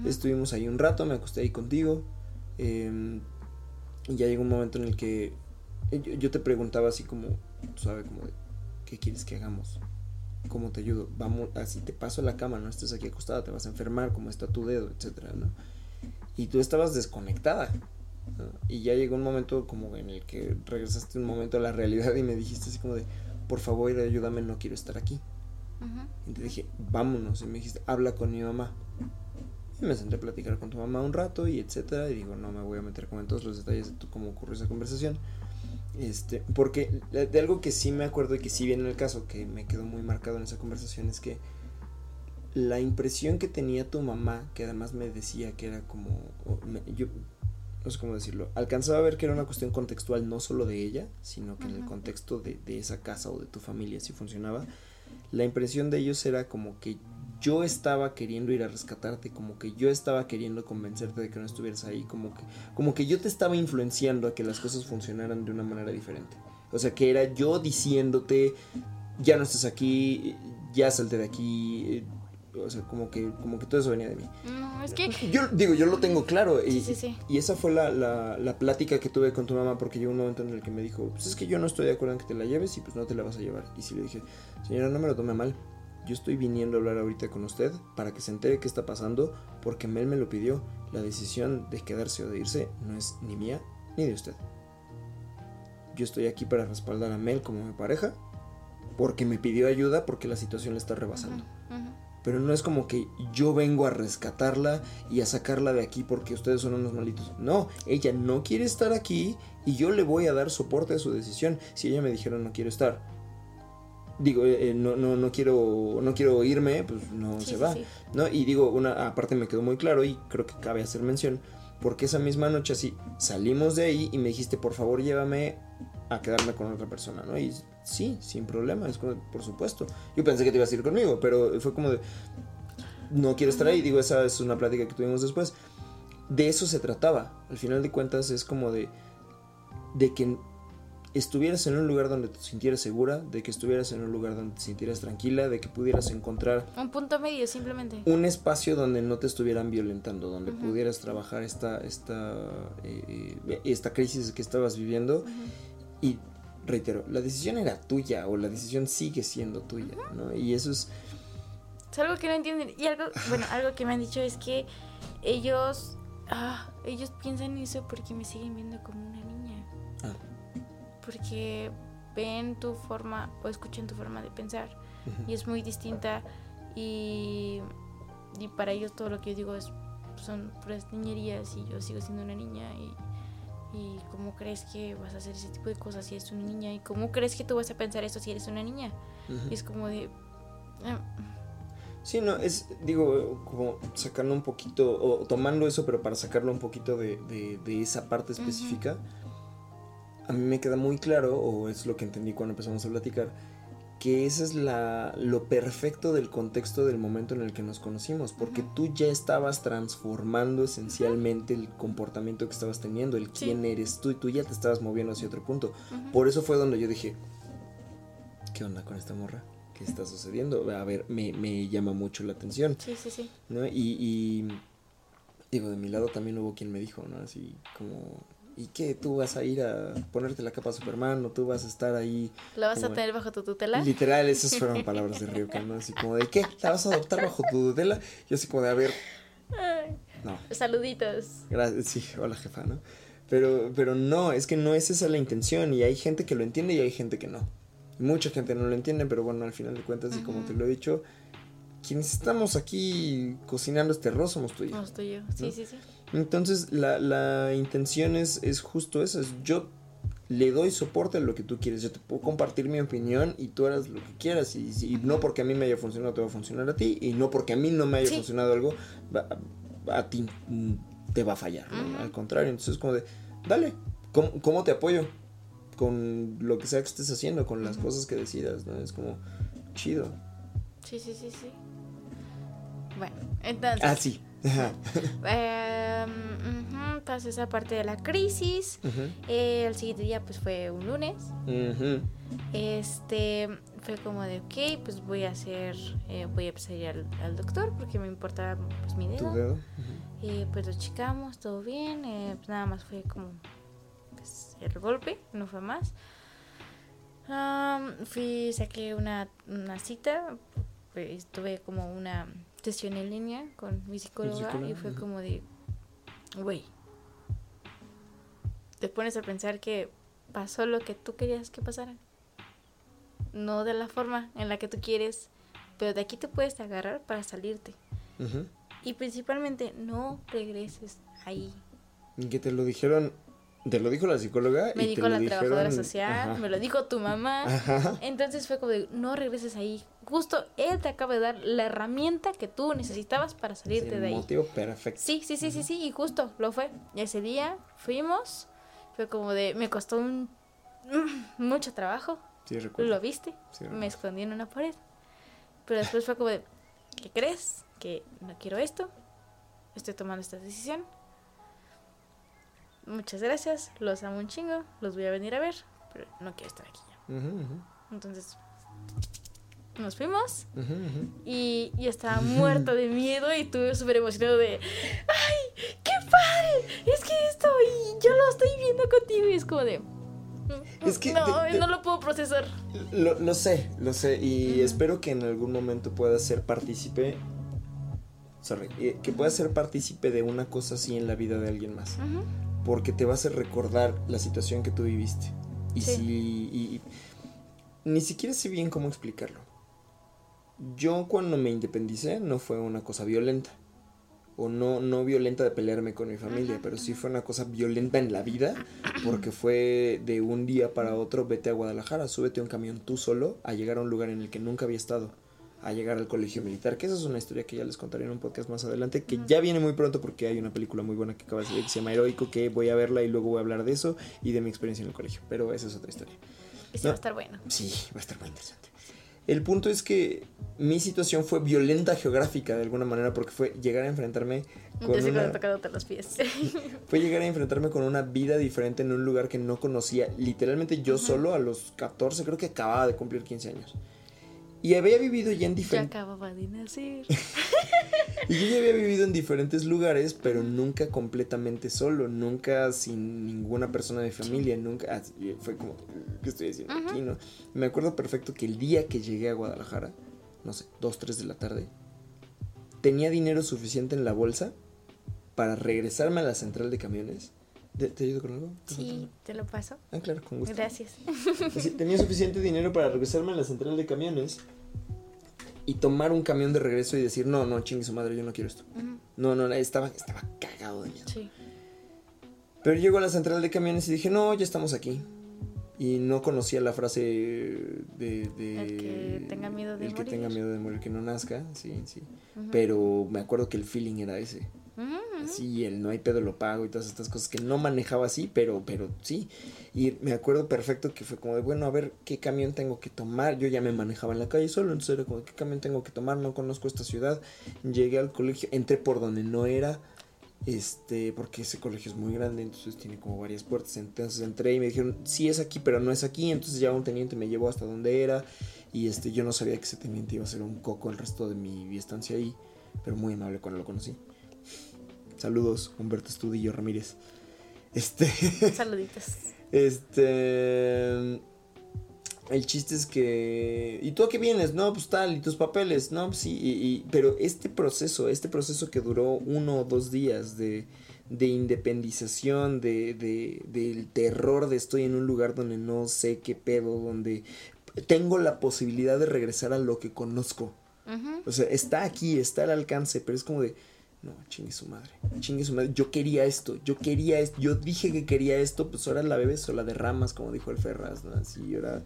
Estuvimos ahí un rato, me acosté ahí contigo. Eh, y ya llegó un momento en el que eh, yo, te preguntaba así como, sabes, como de, ¿qué quieres que hagamos? ¿Cómo te ayudo? Vamos, así te paso a la cama, no estés aquí acostada, te vas a enfermar, como está tu dedo, etcétera, ¿no? Y tú estabas desconectada. Y ya llegó un momento como en el que regresaste un momento a la realidad y me dijiste así como de, por favor, ayúdame, no quiero estar aquí. Y te dije, vámonos. Y me dijiste, habla con mi mamá me senté a platicar con tu mamá un rato y etcétera. Y digo, no me voy a meter como en todos los detalles de cómo ocurrió esa conversación. Este, porque de algo que sí me acuerdo y que sí viene en el caso, que me quedó muy marcado en esa conversación, es que la impresión que tenía tu mamá, que además me decía que era como, yo no sé cómo decirlo, alcanzaba a ver que era una cuestión contextual no solo de ella, sino que en el contexto de, de, esa casa o de tu familia si funcionaba, la impresión de ellos era como que yo estaba queriendo ir a rescatarte, como que yo estaba queriendo convencerte de que no estuvieras ahí, como que, como que yo te estaba influenciando a que las cosas funcionaran de una manera diferente. O sea, que era yo diciéndote, ya no estás aquí, ya salte de aquí. Eh, o sea, como que, como que todo eso venía de mí. No, es que... Yo digo, yo lo tengo claro. Y, sí, sí, y esa fue la, la, la, plática que tuve con tu mamá porque llegó un momento en el que me dijo, pues es que yo no estoy de acuerdo en que te la lleves y pues no te la vas a llevar. Y sí le dije, señora, no me lo tome mal yo estoy viniendo a hablar ahorita con usted para que se entere qué está pasando porque Mel me lo pidió. La decisión de quedarse o de irse no es ni mía ni de usted. Yo estoy aquí para respaldar a Mel como mi pareja porque me pidió ayuda porque la situación le está rebasando. Pero no es como que yo vengo a rescatarla y a sacarla de aquí porque ustedes son unos malitos. No, ella no quiere estar aquí y yo le voy a dar soporte a su decisión. Si ella me dijera no quiero estar, digo, eh, eh, no, no, no quiero, no quiero irme, pues no se va, ¿no? Y digo, una, aparte me quedó muy claro y creo que cabe hacer mención, Porque esa misma noche así salimos de ahí y me dijiste, por favor, llévame a quedarme con otra persona, ¿no? Y sí, sin problema, es como, por supuesto. Yo pensé que te ibas a ir conmigo, pero fue como de, no quiero estar ahí. Digo, esa es una plática que tuvimos después. De eso se trataba. Al final de cuentas es como de, de que estuvieras en un lugar donde te sintieras segura, de que estuvieras en un lugar donde te sintieras tranquila, de que pudieras encontrar Un punto medio, simplemente. un espacio donde no te estuvieran violentando, donde pudieras trabajar esta, esta, eh, eh, esta crisis que estabas viviendo. Y reitero, la decisión era tuya o la decisión sigue siendo tuya, ¿no? Y eso es... Es algo que no entienden. Y algo, bueno, algo que me han dicho es que ellos, ah, ellos piensan eso porque me siguen viendo como una niña. Porque ven tu forma o escuchan tu forma de pensar. Y es muy distinta. Y, y para ellos todo lo que yo digo es, son puras niñerías y yo sigo siendo una niña. Y, y cómo crees que vas a hacer ese tipo de cosas si eres una niña. Y cómo crees que tú vas a pensar eso si eres una niña. Ujú. Y es como de... ah, Sí, no, es, digo, como sacando un poquito, o tomando eso, pero para sacarlo un poquito de, de- de esa parte específica, a mí me queda muy claro, o es lo que entendí cuando empezamos a platicar, que ese es la, lo perfecto del contexto del momento en el que nos conocimos, porque tú ya estabas transformando esencialmente el comportamiento que estabas teniendo, el Sí. quién eres tú, y tú ya te estabas moviendo hacia otro punto. Por eso fue donde yo dije, ¿qué onda con esta morra? ¿Qué está sucediendo? A ver, me, me llama mucho la atención, Sí, sí, sí. ¿no? Y, y, digo, de mi lado también hubo quien me dijo, ¿no? Así como, ¿y qué? ¿Tú vas a ir a ponerte la capa Superman o tú vas a estar ahí? ¿La vas a tener bajo tu tutela? Literal, esas fueron palabras de Ryuka, ¿no? Así como de, ¿qué? ¿La vas a adoptar bajo tu tutela? Yo así como de, a ver, no. saluditos. Gracias, sí, hola jefa, ¿no? Pero, pero no, es que no es esa la intención y hay gente que lo entiende y hay gente que no. Mucha gente no lo entiende, pero bueno, al final de cuentas, y como te lo he dicho, quienes estamos aquí cocinando este arroz somos tú y yo. No estoy yo. Sí, ¿No? sí, sí. Entonces, la, la intención es, es justo esa, es yo le doy soporte a lo que tú quieres, yo te puedo compartir mi opinión y tú harás lo que quieras y, no porque a mí me haya funcionado te va a funcionar a ti y no porque a mí no me haya Sí. funcionado algo a, ti te va a fallar, ¿no? Al contrario, entonces es como de, dale, ¿cómo, cómo te apoyo? Con lo que sea que estés haciendo, con las cosas que decidas, ¿no? Es como chido. Sí, sí, sí, sí. Bueno, entonces. Ah, sí. Ajá. em, pasa esa parte de la crisis. Eh, el siguiente día, pues fue un lunes. Este fue como de, ok, pues voy a hacer, eh, voy a empezar al, al doctor porque me importa pues mi dedo. dedo. Eh, pues lo checamos, todo bien. eh, pues nada más fue como pues, el golpe, no fue más. Am, fui, saqué una, una cita. pues, tuve como una sesión en línea con mi psicóloga, psicóloga, y fue como de, güey, te pones a pensar que pasó lo que tú querías que pasara. No de la forma en la que tú quieres, pero de aquí te puedes agarrar para salirte. Y principalmente, no regreses ahí. Que te lo dijeron, te lo dijo la psicóloga. Me y dijo la dijeron- trabajadora social, Ajá. me lo dijo tu mamá. Ajá. Entonces fue como de, no regreses ahí. Justo él te acaba de dar la herramienta que tú necesitabas para salirte Sí, de ahí. motivo perfecto. Sí, sí, sí, sí, sí, y justo lo fue. Y ese día fuimos, fue como de, me costó un mucho trabajo, Sí, recuerdo. lo viste, Sí, me escondí en una pared. Pero después fue como de, ¿qué crees? Que no quiero esto, estoy tomando esta decisión. Muchas gracias, los amo un chingo, los voy a venir a ver, pero no quiero estar aquí ya. Entonces, nos fuimos y yo estaba muerta de miedo y tuve súper emocionado de, ¡ay, qué padre! Es que esto y yo lo estoy viendo contigo y es como de... Es que no, de- de- no lo puedo procesar. Lo, lo sé, lo sé. Y espero que en algún momento puedas ser partícipe. Sorry. eh, Que puedas ser partícipe de una cosa así en la vida de alguien más. Porque te va a hacer recordar la situación que tú viviste. Y Sí. si. y- ni siquiera sé bien cómo explicarlo. Yo cuando me independicé no fue una cosa violenta. O no, no violenta de pelearme con mi familia, pero sí fue una cosa violenta en la vida. Porque fue de un día para otro, vete a Guadalajara, súbete a un camión tú solo a llegar a un lugar en el que nunca había estado. A llegar al colegio militar, que esa es una historia que ya les contaré en un podcast más adelante, que ya viene muy pronto porque hay una película muy buena que acaba de salir que se llama Heroico, que voy a verla y luego voy a hablar de eso y de mi experiencia en el colegio, pero esa es otra historia. Y sí va a estar bueno. Sí, va a estar muy interesante. El punto es que mi situación fue violenta geográfica de alguna manera porque fue llegar a enfrentarme con una... los pies. fue llegar a enfrentarme con una vida diferente en un lugar que no conocía. Literalmente yo solo a los 14 creo que acababa de cumplir 15 años. Y había vivido ya en diferentes... Ya acababa de nacer. y yo ya había vivido en diferentes lugares, pero nunca completamente solo, nunca sin ninguna persona de familia, nunca... Fue como, ¿qué estoy haciendo aquí, no? Me acuerdo perfecto que el día que llegué a Guadalajara, no sé, dos, tres de la tarde, tenía dinero suficiente en la bolsa para regresarme a la central de camiones ¿Te, ayudo con algo? Sí, te lo paso. Ah, claro, con gusto. Gracias. tenía suficiente dinero para regresarme a la central de camiones y tomar un camión de regreso y decir, no, no, chingue su madre, yo no quiero esto. No, no, estaba, estaba cagado de miedo. Sí. Pero llego a la central de camiones y dije, no, ya estamos aquí. Y no conocía la frase de... de el que tenga miedo de el morir. que tenga miedo de morir, que no nazca, sí, sí. Pero me acuerdo que el feeling era ese. Sí, el no hay pedo lo pago y todas estas cosas que no manejaba así, pero, pero sí. Y me acuerdo perfecto que fue como de, bueno, a ver qué camión tengo que tomar. Yo ya me manejaba en la calle solo, entonces era como, ¿qué camión tengo que tomar? No conozco esta ciudad. Llegué al colegio, entré por donde no era, este, porque ese colegio es muy grande, entonces tiene como varias puertas. Entonces entré y me dijeron, sí es aquí, pero no es aquí. Entonces ya un teniente me llevó hasta donde era. Y este, yo no sabía que ese teniente iba a ser un coco el resto de mi estancia ahí, pero muy amable cuando lo conocí. Saludos, Humberto Estudillo Ramírez. Este. Saluditos. Este. El chiste es que. ¿Y tú a qué vienes? No, pues tal, y tus papeles. No, pues sí. Y, pero este proceso, este proceso que duró uno o dos días de, de independización, de, de, del terror de estoy en un lugar donde no sé qué pedo, donde tengo la posibilidad de regresar a lo que conozco. O sea, está aquí, está al alcance, pero es como de no, chingue su madre, chingue su madre, yo quería esto, yo quería esto, yo dije que quería esto, pues ahora la bebes o la derramas, como dijo el Ferraz, ¿no? Así, ahora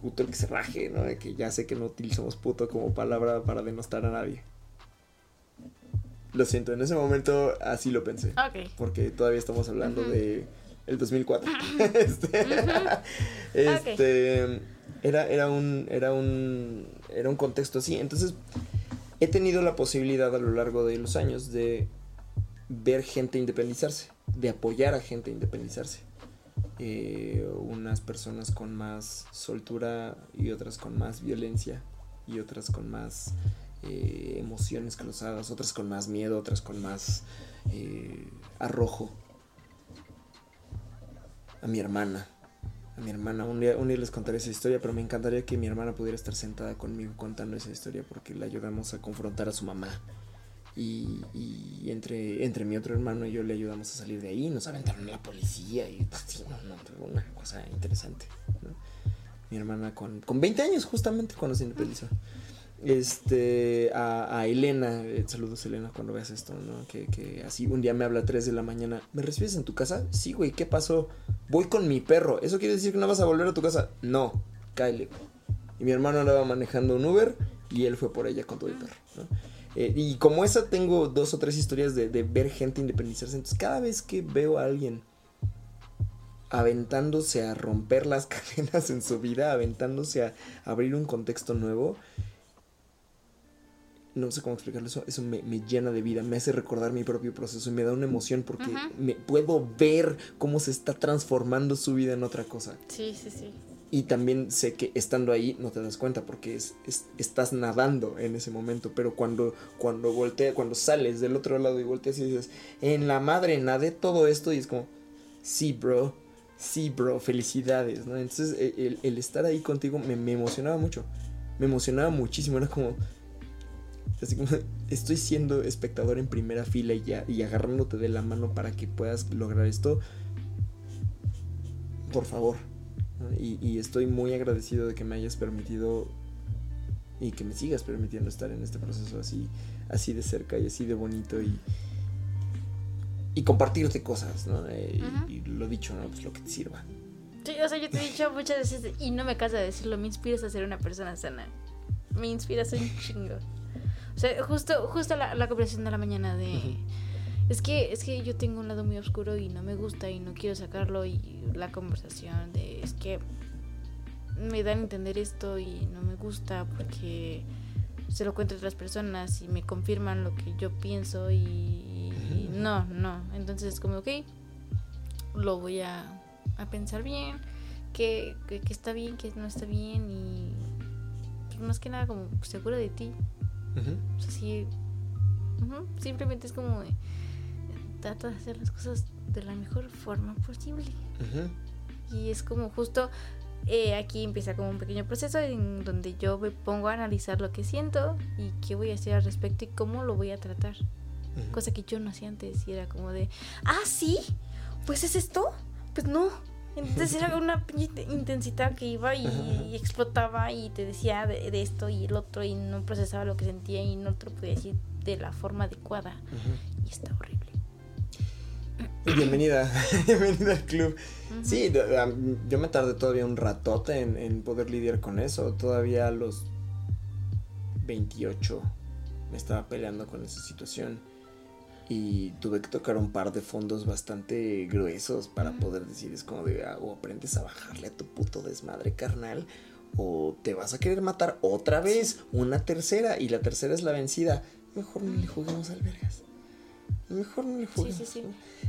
puto el que se raje, ¿no? que ya sé que no utilizamos puto como palabra para denostar a nadie. Lo siento, en ese momento así lo pensé. Porque todavía estamos hablando de el 2004. este, este era, era un era un era un contexto así, entonces he tenido la posibilidad a lo largo de los años de ver gente independizarse, de apoyar a gente independizarse. Eh, unas personas con más soltura y otras con más violencia y otras con más eh, emociones cruzadas, otras con más miedo, otras con más eh, arrojo. A mi hermana, mi hermana. Un día, un día les contaré esa historia, pero me encantaría que mi hermana pudiera estar sentada conmigo contando esa historia porque la ayudamos a confrontar a su mamá. Y, entre, entre mi otro hermano y yo le ayudamos a salir de ahí. Nos aventaron a la policía y pues, no, no, una cosa interesante. Mi hermana con, con 20 años, justamente cuando se independizó este a, Elena, eh, saludos Elena cuando veas esto, ¿no? Que, que, así un día me habla a 3 de la mañana, ¿me recibes en tu casa? Sí, güey, ¿qué pasó? Voy con mi perro, ¿eso quiere decir que no vas a volver a tu casa? No, cáele. Y mi hermano andaba manejando un Uber y él fue por ella con todo el perro. Eh, y como esa tengo dos o tres historias de, de ver gente independizarse, entonces cada vez que veo a alguien aventándose a romper las cadenas en su vida, aventándose a abrir un contexto nuevo, no sé cómo explicarlo, eso, eso me, llena de vida, me hace recordar mi propio proceso y me da una emoción porque me puedo ver cómo se está transformando su vida en otra cosa. Sí, sí, sí. Y también sé que estando ahí no te das cuenta porque es, estás nadando en ese momento, pero cuando, cuando voltea, cuando sales del otro lado y volteas y dices, en la madre nadé todo esto y es como, sí, bro, sí, bro, felicidades, ¿no? Entonces e, el, estar ahí contigo me, me emocionaba mucho, me emocionaba muchísimo, era como Así como estoy siendo espectador en primera fila y, ya, y agarrándote de la mano para que puedas lograr esto. Por favor. Y, estoy muy agradecido de que me hayas permitido y que me sigas permitiendo estar en este proceso así, así de cerca y así de bonito y, y compartirte cosas, ¿no? Eh, y, lo dicho, ¿no? Pues lo que te sirva. Sí, o sea, yo te he dicho muchas veces y no me cansa de decirlo, me inspiras a ser una persona sana. me inspiras un chingo. O sea, justo, justo la, la conversación de la mañana de... Es que, es que yo tengo un lado muy oscuro y no me gusta y no quiero sacarlo y la conversación de es que me dan a entender esto y no me gusta porque se lo cuento a otras personas y me confirman lo que yo pienso y, no, no. Entonces es como, ok, lo voy a, a pensar bien, que, que, está bien, que no está bien y pues, más que nada como seguro de ti. O sea, sí, simplemente es como trata de hacer las cosas de la mejor forma posible. Y es como justo eh, aquí empieza como un pequeño proceso en donde yo me pongo a analizar lo que siento y qué voy a hacer al respecto y cómo lo voy a tratar. Cosa que yo no hacía antes y era como de, ah, sí, pues es esto, pues no. Entonces era una intensidad que iba y, explotaba y te decía de, esto y el otro y no procesaba lo que sentía y no te lo podía decir de la forma adecuada. Y está horrible. Bienvenida, bienvenida al club. Sí, yo me tardé todavía un ratote en, poder lidiar con eso. Todavía a los 28 me estaba peleando con esa situación. Y tuve que tocar un par de fondos bastante gruesos para poder decir, es como de, ah, o aprendes a bajarle a tu puto desmadre carnal, o te vas a querer matar otra vez, una tercera, y la tercera es la vencida. Mejor no le juguemos al vergas. Mejor no le juguemos. Sí, sí, sí.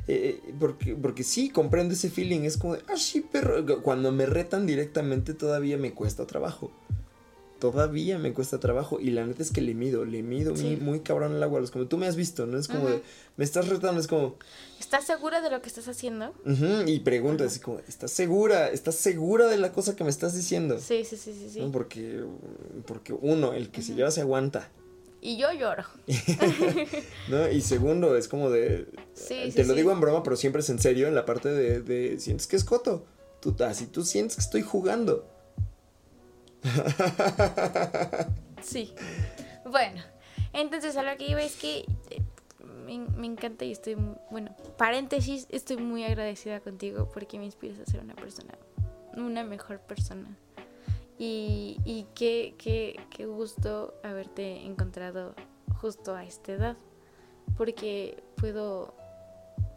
Eh, eh, porque, porque sí, comprendo ese feeling. Es como de, ah, sí, perro. Cuando me retan directamente todavía me cuesta trabajo. Todavía me cuesta trabajo. Y la neta es que le mido, le mido muy, cabrón el agua. Es como tú me has visto, ¿no? Es como de, me estás retando, es como. ¿Estás segura de lo que estás haciendo? y pregunta, así como, ¿estás segura? ¿Estás segura de la cosa que me estás diciendo? Sí, sí, sí, sí. sí. Porque, porque uno, el que se lleva se aguanta. Y yo lloro. ¿No? Y segundo, es como de... Sí, te lo digo en broma, pero siempre es en serio, en la parte de... de sientes que es coto. Tú, así tú sientes que estoy jugando. sí. Bueno, entonces a lo que iba es que eh, me, me, encanta y estoy, bueno, paréntesis, estoy muy agradecida contigo porque me inspiras a ser una persona, una mejor persona. Y, y qué, qué, qué gusto haberte encontrado justo a esta edad, porque puedo,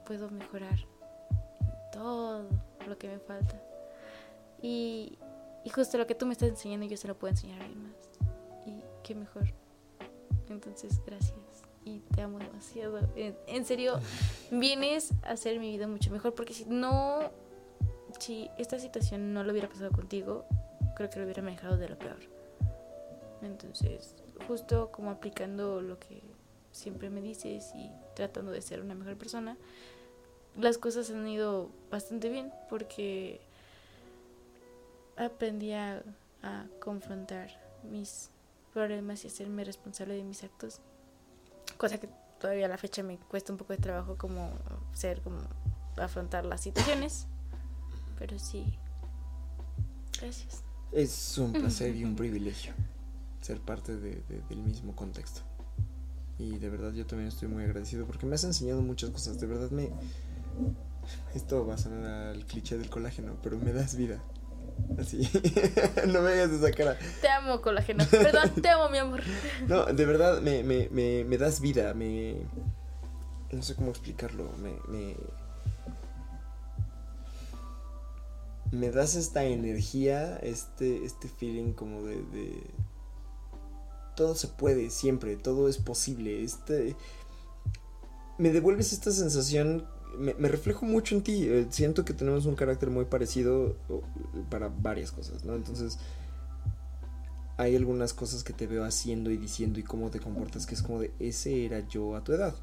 puedo mejorar todo lo que me falta. Y, y justo lo que tú me estás enseñando yo se lo puedo enseñar a alguien más. Y qué mejor. Entonces, gracias. Y te amo demasiado. En, en, serio, vienes a hacer mi vida mucho mejor. Porque si no, si esta situación no lo hubiera pasado contigo, creo que lo hubiera manejado de lo peor. Entonces, justo como aplicando lo que siempre me dices y tratando de ser una mejor persona, las cosas han ido bastante bien porque aprendí a, confrontar mis problemas y hacerme responsable de mis actos. Cosa que todavía a la fecha me cuesta un poco de trabajo como ser, como afrontar las situaciones. Pero sí. Gracias. Es un placer y un privilegio ser parte de, del mismo contexto. Y de verdad yo también estoy muy agradecido porque me has enseñado muchas cosas. De verdad me... Esto va a sonar al cliché del colágeno, pero me das vida. Así. no me hagas esa cara. Te amo, colágeno. Perdón, te amo, mi amor. no, de verdad me, me, me, me das vida. Me... No sé cómo explicarlo. Me... me me das esta energía, este, este feeling como de, de, Todo se puede, siempre, todo es posible. Este, me devuelves esta sensación, me, reflejo mucho en ti, eh, siento que tenemos un carácter muy parecido para varias cosas, ¿no? Entonces, hay algunas cosas que te veo haciendo y diciendo y cómo te comportas que es como de, ese era yo a tu edad.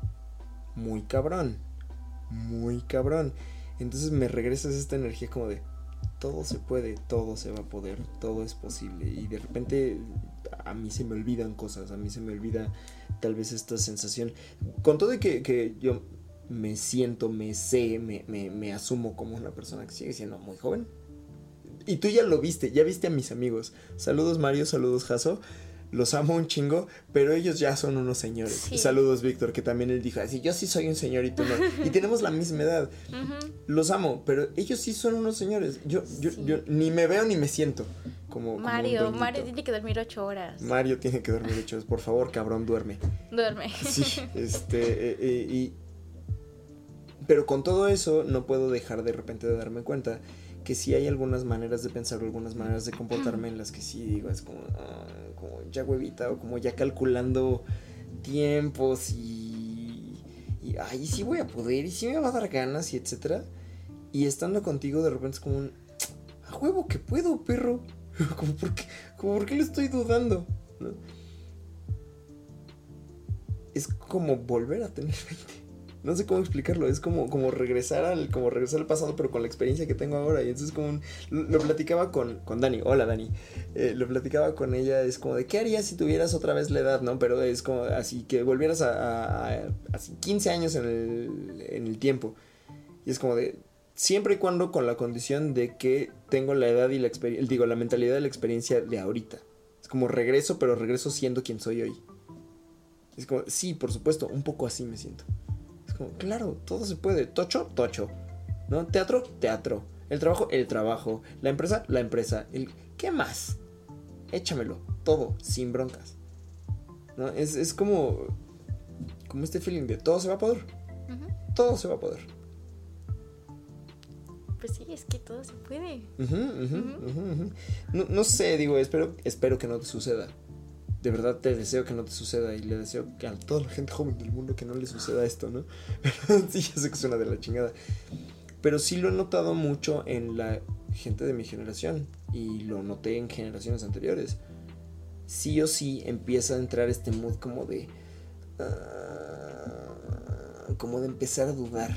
Muy cabrón, muy cabrón. Entonces me regresas esta energía como de, todo se puede, todo se va a poder, todo es posible. Y de repente a mí se me olvidan cosas, a mí se me olvida tal vez esta sensación. Con todo de que, que yo me siento, me sé, me, me, asumo como una persona que sigue siendo muy joven. Y tú ya lo viste, ya viste a mis amigos. Saludos Mario, saludos Jaso. los amo un chingo, pero ellos ya son unos señores. Sí. Saludos, Víctor, que también él dijo así, yo sí soy un señor y tú no. Y tenemos la misma edad. Ujú. Los amo, pero ellos sí son unos señores. Yo, yo, Sí. yo ni me veo ni me siento como, como Mario, doñito. Mario tiene que dormir ocho horas. Mario tiene que dormir hechos. Por favor, cabrón, duerme. Duerme. Sí, este, eh, eh, y... Pero con todo eso no puedo dejar de repente de darme cuenta que sí hay algunas maneras de pensar algunas maneras de comportarme en las que sí digo, es como, ah, como ya huevita o como ya calculando tiempos y... Y, ay, sí voy a poder y sí me va a dar ganas y etcétera. Y estando contigo de repente es como un... A huevo que puedo, perro. como, ¿por qué, como, ¿por qué le estoy dudando? ¿No? es como volver a tener 20. No sé cómo explicarlo, es como, como regresar al como regresar al pasado, pero con la experiencia que tengo ahora. Y entonces como lo, platicaba con, con Dani, hola Dani, Eh, lo platicaba con ella, es como de qué harías si tuvieras otra vez la edad, ¿no? Pero es como así que volvieras a, a- a- así 15 años en el, en el tiempo. Y es como de, siempre y cuando con la condición de que tengo la edad y la experiencia, digo, la mentalidad y la experiencia de ahorita. Es como regreso, pero regreso siendo quien soy hoy. Es como, sí, por supuesto, un poco así me siento. Como, claro, todo se puede. Tocho, tocho. ¿No? Teatro, teatro. El trabajo, el trabajo. La empresa, la empresa. El, ¿Qué más? Échamelo. Todo, sin broncas. ¿No? Es, es como, como este feeling de todo se va a poder. Todo se va a poder. Pues sí, es que todo se puede. No sé, digo, espero, espero que no te suceda. De verdad te deseo que no te suceda y le deseo que a toda la gente joven del mundo que no le suceda esto, ¿no? Sí, ya sé que suena de la chingada. Pero sí lo he notado mucho en la gente de mi generación y lo noté en generaciones anteriores. Sí o sí empieza a entrar este mood como de... ah, como de empezar a dudar.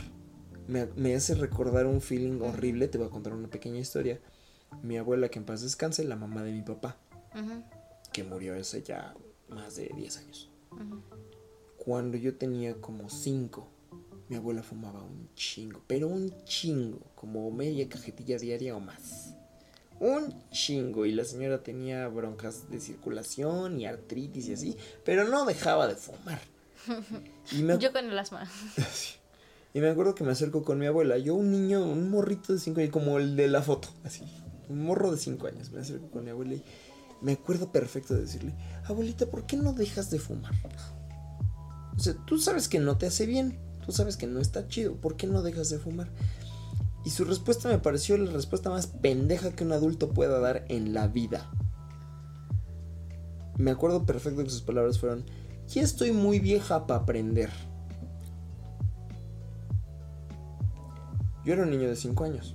Me, hace recordar un feeling horrible. Te voy a contar una pequeña historia. Mi abuela, que en paz descanse, la mamá de mi papá, que murió hace ya más de 10 años. Cuando yo tenía como 5, mi abuela fumaba un chingo, pero un chingo, como media cajetilla diaria o más. Un chingo, y la señora tenía broncas de circulación y artritis y así, pero no dejaba de fumar. Y me, Yo con el asma. y me acuerdo que me acerco con mi abuela, yo un niño, un morrito de 5 años, como el de la foto, así, un morro de 5 años, me acerco con mi abuela y me acuerdo perfecto de decirle, abuelita, ¿por qué no dejas de fumar? O sea, tú sabes que no te hace bien, tú sabes que no está chido, ¿por qué no dejas de fumar? Y su respuesta me pareció la respuesta más pendeja que un adulto pueda dar en la vida. Me acuerdo perfecto que sus palabras fueron, ya estoy muy vieja para aprender. Yo era un niño de 5 años,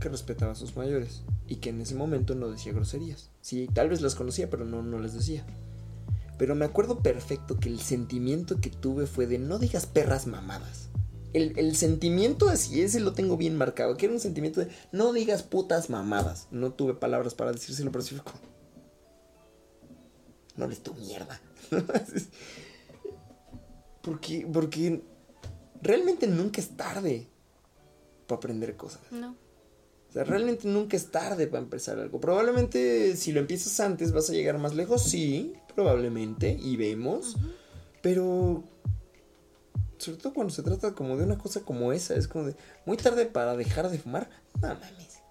que respetaba a sus mayores y que en ese momento no decía groserías. Sí, tal vez las conocía, pero no, no las decía. Pero me acuerdo perfecto que el sentimiento que tuve fue de no digas perras mamadas. El, el sentimiento así, ese lo tengo bien marcado, que era un sentimiento de no digas putas mamadas. No tuve palabras para decírselo, pero sí fue. No les tu mierda. porque, porque realmente nunca es tarde para aprender cosas. No. O sea, realmente nunca es tarde para empezar algo. Probablemente si lo empiezas antes vas a llegar más lejos, sí, probablemente, y vemos. Pero sobre todo cuando se trata como de una cosa como esa, es como de muy tarde para dejar de fumar. No mames.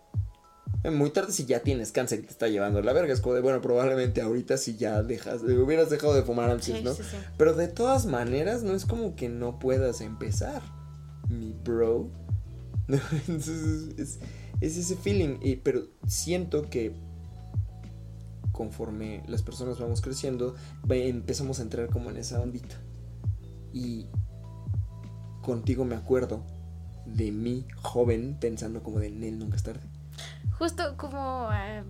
Eh, Muy tarde si ya tienes cáncer y te está llevando a la verga. Es como de, bueno, probablemente ahorita si ya dejas, eh, hubieras dejado de fumar antes, ¿no? sí, sí. Pero de todas maneras, no es como que no puedas empezar, mi bro. Entonces, es, es ese feeling. Y, pero siento que conforme las personas vamos creciendo, empezamos a entrar como en esa ondita. Y contigo me acuerdo de mí, joven, pensando como de Nel nunca es tarde. Justo como eh,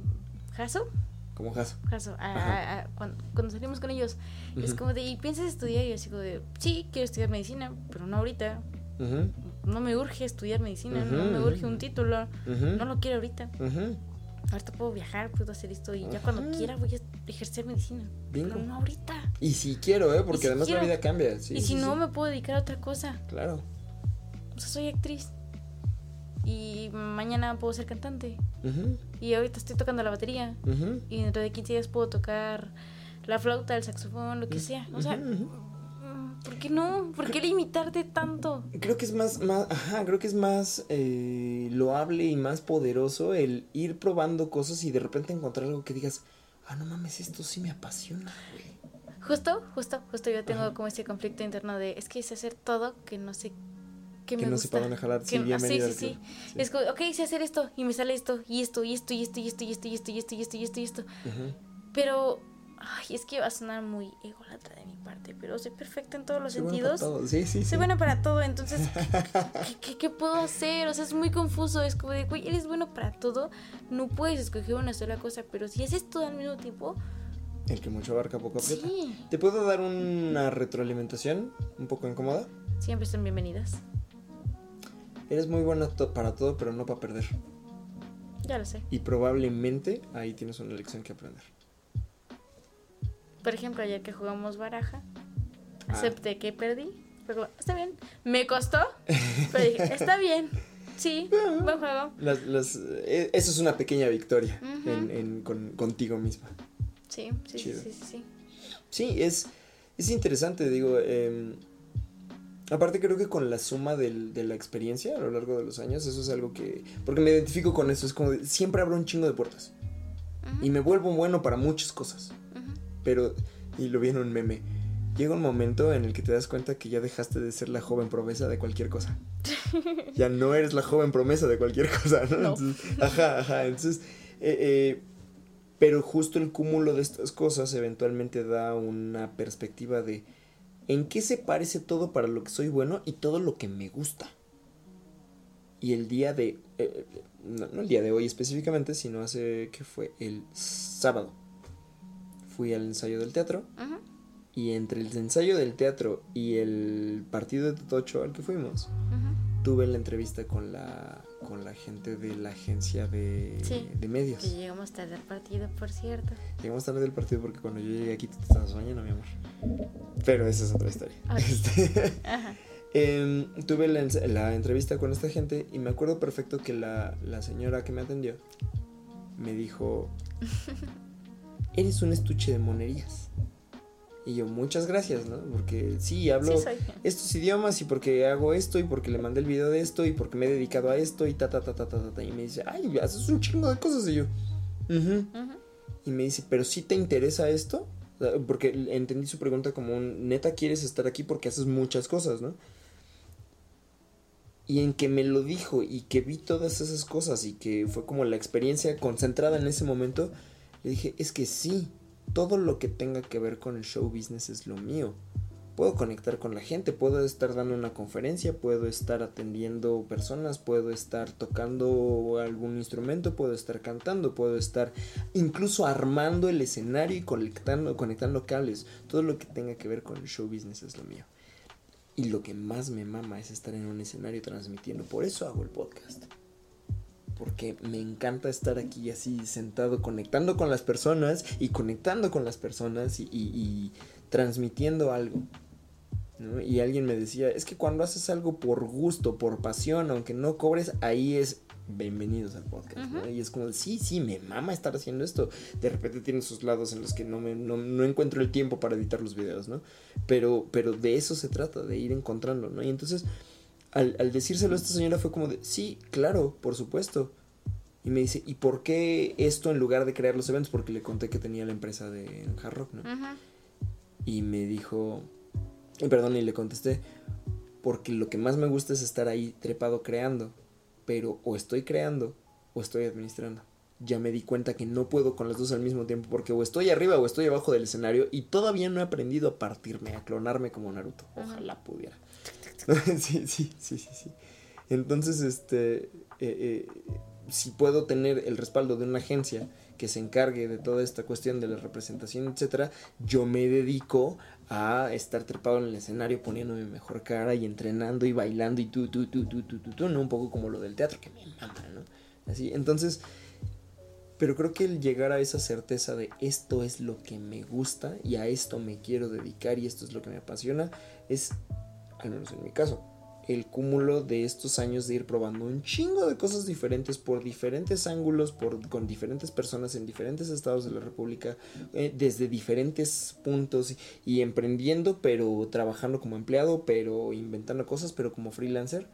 Jaso, Como Jaso. Jaso, cuando, cuando salimos con ellos, es como de, ¿y piensas estudiar? Y yo así como de, sí, quiero estudiar medicina, pero no ahorita. Ujú, No me urge estudiar medicina, no me urge un título, no lo quiero ahorita. Ahorita puedo viajar, puedo hacer esto y ya cuando quiera voy a ejercer medicina. Bingo. Pero no ahorita. Y si quiero, ¿eh? Porque si además quiero. la vida cambia. sí, y si sí, no, sí. me puedo dedicar a otra cosa. Claro. O sea, soy actriz. Y mañana puedo ser cantante. Y ahorita estoy tocando la batería. Y dentro de 15 días puedo tocar la flauta, el saxofón, lo que sea. O sea, ¿por qué no? ¿Por qué limitarte tanto? Creo que es más, más ajá, creo que es más eh, loable y más poderoso el ir probando cosas y de repente encontrar algo que digas, ah, no mames, esto sí me apasiona, güey. Justo, justo, justo yo tengo como ese conflicto interno de, es que sé hacer todo que no sé que, me no gusta. para jalar. Sí, sí, sí, sí, Es como, ok, sé hacer esto y me sale esto y esto y esto y esto y esto y esto y esto y esto y esto y esto y esto. Pero, ay, es que va a sonar muy ególatra de mi parte, pero soy perfecta en todos los sentidos. Sí, sí, soy buena para todo, entonces, ¿qué, qué, qué, puedo hacer? O sea, es muy confuso. Es como de, güey, eres bueno para todo. No puedes escoger una sola cosa, pero si haces todo al mismo tiempo el que mucho abarca poco aprieta. Sí. ¿Te puedo dar una retroalimentación un poco incómoda? Siempre son bienvenidas. Eres muy buena para todo, pero no para perder. Ya lo sé. Y probablemente ahí tienes una lección que aprender. Por ejemplo, ayer que jugamos baraja, ah. acepté que perdí. Pero está bien. Me costó, pero dije, está bien. Sí, buen juego. Eh, eso es una pequeña victoria contigo misma. Sí, sí, sí, sí, sí. Sí, es, es interesante, digo. Eh, aparte creo que con la suma del, de la experiencia a lo largo de los años, eso es algo que... Porque me identifico con eso, es como siempre abro un chingo de puertas. Y me vuelvo bueno para muchas cosas. Pero, y lo vi en un meme, llega un momento en el que te das cuenta que ya dejaste de ser la joven promesa de cualquier cosa. ya no eres la joven promesa de cualquier cosa, ¿no? ajá, ajá. Entonces, eh, eh, pero justo el cúmulo de estas cosas eventualmente da una perspectiva de en qué se parece todo para lo que soy bueno y todo lo que me gusta. Y el día de... Eh, no, el día de hoy específicamente, sino hace que fue el sábado. Fui al ensayo del teatro. Y entre el ensayo del teatro y el partido de Totocho al que fuimos, tuve la entrevista con la con la gente de la agencia de, de medios. Que llegamos tarde al partido, por cierto. Llegamos tarde al partido porque cuando yo llegué aquí tú te estabas bañando, mi amor. Pero esa es otra historia. Este, em, tuve la, la, entrevista con esta gente y me acuerdo perfecto que la, la señora que me atendió me dijo, eres un estuche de monerías. Y yo, muchas gracias, ¿no? Porque sí, hablo estos idiomas y porque hago esto y porque le mandé el video de esto y porque me he dedicado a esto y ta, ta, ta, ta, ta, ta. Y me dice, ay, haces un chingo de cosas. Y yo, Y me dice, ¿pero sí te interesa esto? Porque entendí su pregunta como un, neta, quieres estar aquí porque haces muchas cosas, ¿no? Y en que me lo dijo y que vi todas esas cosas y que fue como la experiencia concentrada en ese momento, le dije, es que sí todo lo que tenga que ver con el show business es lo mío. Puedo conectar con la gente, puedo estar dando una conferencia, puedo estar atendiendo personas, puedo estar tocando algún instrumento, puedo estar cantando, puedo estar incluso armando el escenario y conectando, conectando cables. Todo lo que tenga que ver con el show business es lo mío. Y lo que más me mama es estar en un escenario transmitiendo. Por eso hago el podcast porque me encanta estar aquí así sentado conectando con las personas y conectando con las personas y, transmitiendo algo. Y alguien me decía, es que cuando haces algo por gusto, por pasión, aunque no cobres, ahí es bienvenidos al podcast. Y es como, sí, sí, me mama estar haciendo esto. De repente tiene sus lados en los que no, me, no, encuentro el tiempo para editar los videos, ¿no? Pero, pero de eso se trata, de ir encontrando, ¿no? Y entonces al, decírselo a esta señora fue como de, sí, claro, por supuesto. Y me dice, ¿y por qué esto en lugar de crear los eventos? Porque le conté que tenía la empresa de Hard Rock, ¿no? Y me dijo, y perdón, y le contesté, porque lo que más me gusta es estar ahí trepado creando, pero o estoy creando o estoy administrando. Ya me di cuenta que no puedo con las dos al mismo tiempo porque o estoy arriba o estoy abajo del escenario y todavía no he aprendido a partirme, a clonarme como Naruto. Ojalá pudiera. sí, sí, sí, sí, sí. Entonces, este, eh, eh, si puedo tener el respaldo de una agencia que se encargue de toda esta cuestión de la representación, etcétera, yo me dedico a estar trepado en el escenario poniéndome mejor cara y entrenando y bailando y tú, tú, tú, tú, tú, tú, tú, ¿no? Un poco como lo del teatro que me mama, ¿no? Así, entonces, pero creo que el llegar a esa certeza de esto es lo que me gusta y a esto me quiero dedicar y esto es lo que me apasiona, es, al menos en mi caso, el cúmulo de estos años de ir probando un chingo de cosas diferentes por diferentes ángulos, por, con diferentes personas en diferentes estados de la República, eh, desde diferentes puntos y emprendiendo, pero trabajando como empleado, pero inventando cosas, pero como freelancer,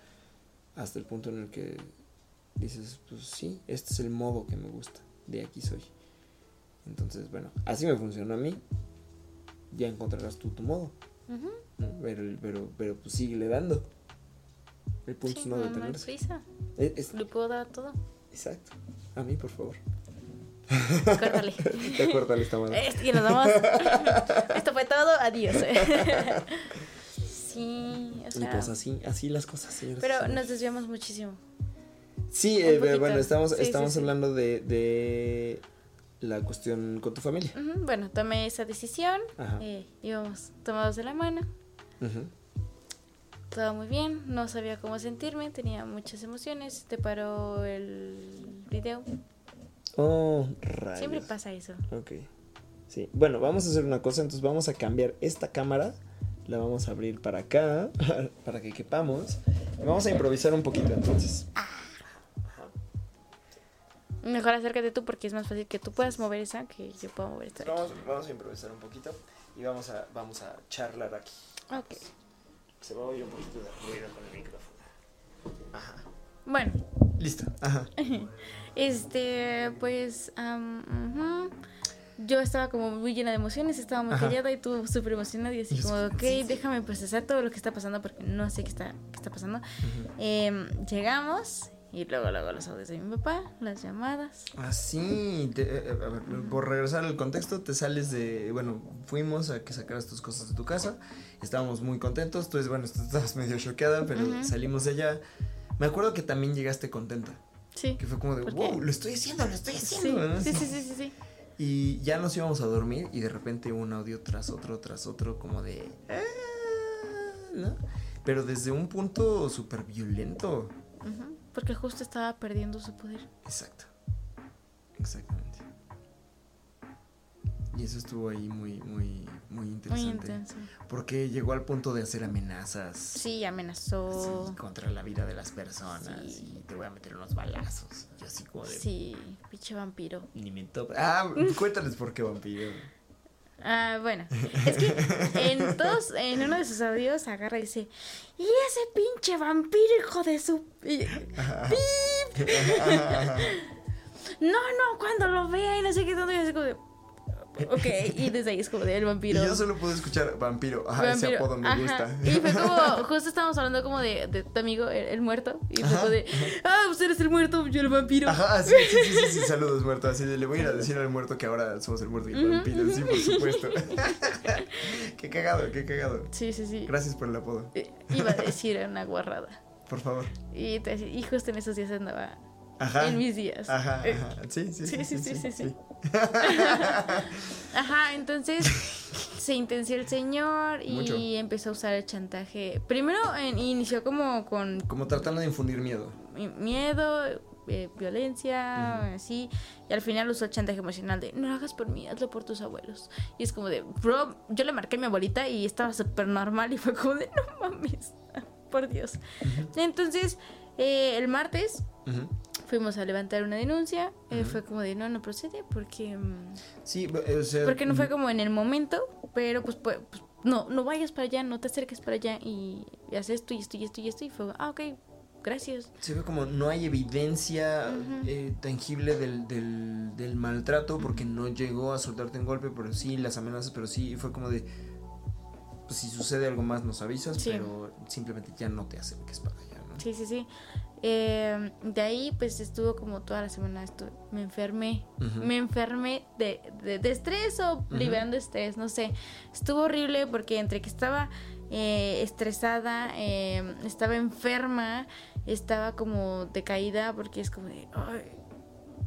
hasta el punto en el que dices, pues sí, este es el modo que me gusta, de aquí soy. Entonces, bueno, así me funcionó a mí. Ya encontrarás tú tu modo. Ujú. ¿No? Pero, pero, pero pues síguele dando. El punto Sí, es no no, no hay detenerse. prisa. Es- Le puedo dar todo. exacto. A mí, por favor. Córtale. Ya córtale esta y nos vamos. Esto fue todo. Adiós. sí, o Y sea. pues así, así las cosas, señores. Pero nos desviamos muchísimo. Sí, eh, poquito. bueno, estamos, Sí, estamos sí. hablando de, de la cuestión con tu familia. Ujú, Bueno, tomé esa decisión. Eh, íbamos tomados de la mano. Todo muy bien. No sabía cómo sentirme. Tenía muchas emociones. Te paró el video. Oh, rayos. Siempre pasa eso. Ok. Sí. Bueno, vamos a hacer una cosa. Entonces vamos a cambiar esta cámara. La vamos a abrir para acá. para que quepamos. Vamos a improvisar un poquito entonces. Mejor acércate tú porque es más fácil que tú puedas mover esa que yo pueda mover esta. Vamos, vamos a improvisar un poquito. Y vamos a, vamos a charlar aquí. Ok. Se va a oír un poquito de ruido con el micrófono. Ajá. Bueno, Listo. Ajá. este, pues, ujú. yo estaba como muy llena de emociones, estaba muy Ajá. callada y tú súper emocionada y así yo como, ok, sí, sí. déjame procesar todo lo que está pasando porque no sé qué está, qué está pasando. Em, llegamos y luego, luego los audios de mi papá, las llamadas. Así, te- eh, a ver, por regresar al contexto, te sales de, bueno, fuimos a que sacaras tus cosas de tu casa, estábamos muy contentos, entonces, bueno, tú estabas medio choqueada, pero Ujú. salimos de allá. Me acuerdo que también llegaste contenta, Sí. que fue como de, wow, lo estoy haciendo, lo estoy Sí, haciendo. ¿no? sí, sí, sí, sí, sí. Y ya nos íbamos a dormir y de repente un audio tras otro, tras otro, como de, "Ah", ¿no? Pero desde un punto súper violento. Porque justo estaba perdiendo su poder. Exacto. Exactamente. Y eso estuvo ahí muy, muy, muy Muy interesante. intenso. Porque llegó al punto de hacer amenazas Sí, amenazó. sí, contra la vida de las personas. Sí. Y te voy a meter unos balazos. Y así como de. Sí, pinche vampiro. Ni me topa. Ah, cuéntales por qué vampiro. Ah, bueno, es que en todos, en uno de sus audios agarra y dice, y ese pinche vampiro, hijo de su... y- No, no, cuando lo vea y no sé qué tanto, y así como de... Ok, y desde ahí es como de el Y vampiro. yo solo puedo escuchar vampiro. Ajá, ese apodo me Ajá. gusta. Y fue como, justo estábamos hablando como de, de tu amigo, el, el muerto, y fue como de, ah, usted eres el muerto, yo el vampiro. Ajá, sí, sí, sí, sí, sí, saludos muerto. Así de, le voy a ir a decir al muerto que ahora somos el muerto y el vampiro. Sí, por supuesto. qué cagado, qué cagado. Sí, sí, sí. Gracias por el apodo. Eh, Iba a decir una guarrada. Por favor. Y, te y justo en esos días andaba Ajá. en mis días. Ajá, Eh, ajá. Sí, sí, sí. Sí, sí, sí, sí, sí. Ajá, entonces se intenció el señor y Mucho. empezó a usar el chantaje. Primero en- inició como con Como tratando de infundir miedo. mi- miedo, eh, violencia, así. Y al final usó el chantaje emocional de no lo hagas por mí, hazlo por tus abuelos. Y es como de, bro, yo le marqué a mi abuelita y estaba súper normal y fue como de no mames, por Dios. Entonces, eh, el martes Ujú. Fuimos a levantar una denuncia. eh, fue como de no, no procede porque. mm, Sí, o sea. porque no fue como en el momento, pero pues, pues, pues, no, no vayas para allá, no te acerques para allá y, y haz esto y esto y esto y esto. Y fue, ah, ok, gracias. Se ve como no hay evidencia eh, tangible del, del, del maltrato porque no llegó a soltarte en golpe, pero sí las amenazas, pero sí fue como de. Pues si sucede algo más nos avisas, Sí. pero simplemente ya no te acerques para allá, ¿no? Sí, sí, sí. Eh, de ahí, pues estuvo como toda la semana. estuve- me enfermé. Me enfermé de, de, de estrés o liberando estrés, no sé. Estuvo horrible porque entre que estaba eh, estresada, eh, estaba enferma, estaba como decaída porque es como de, ay,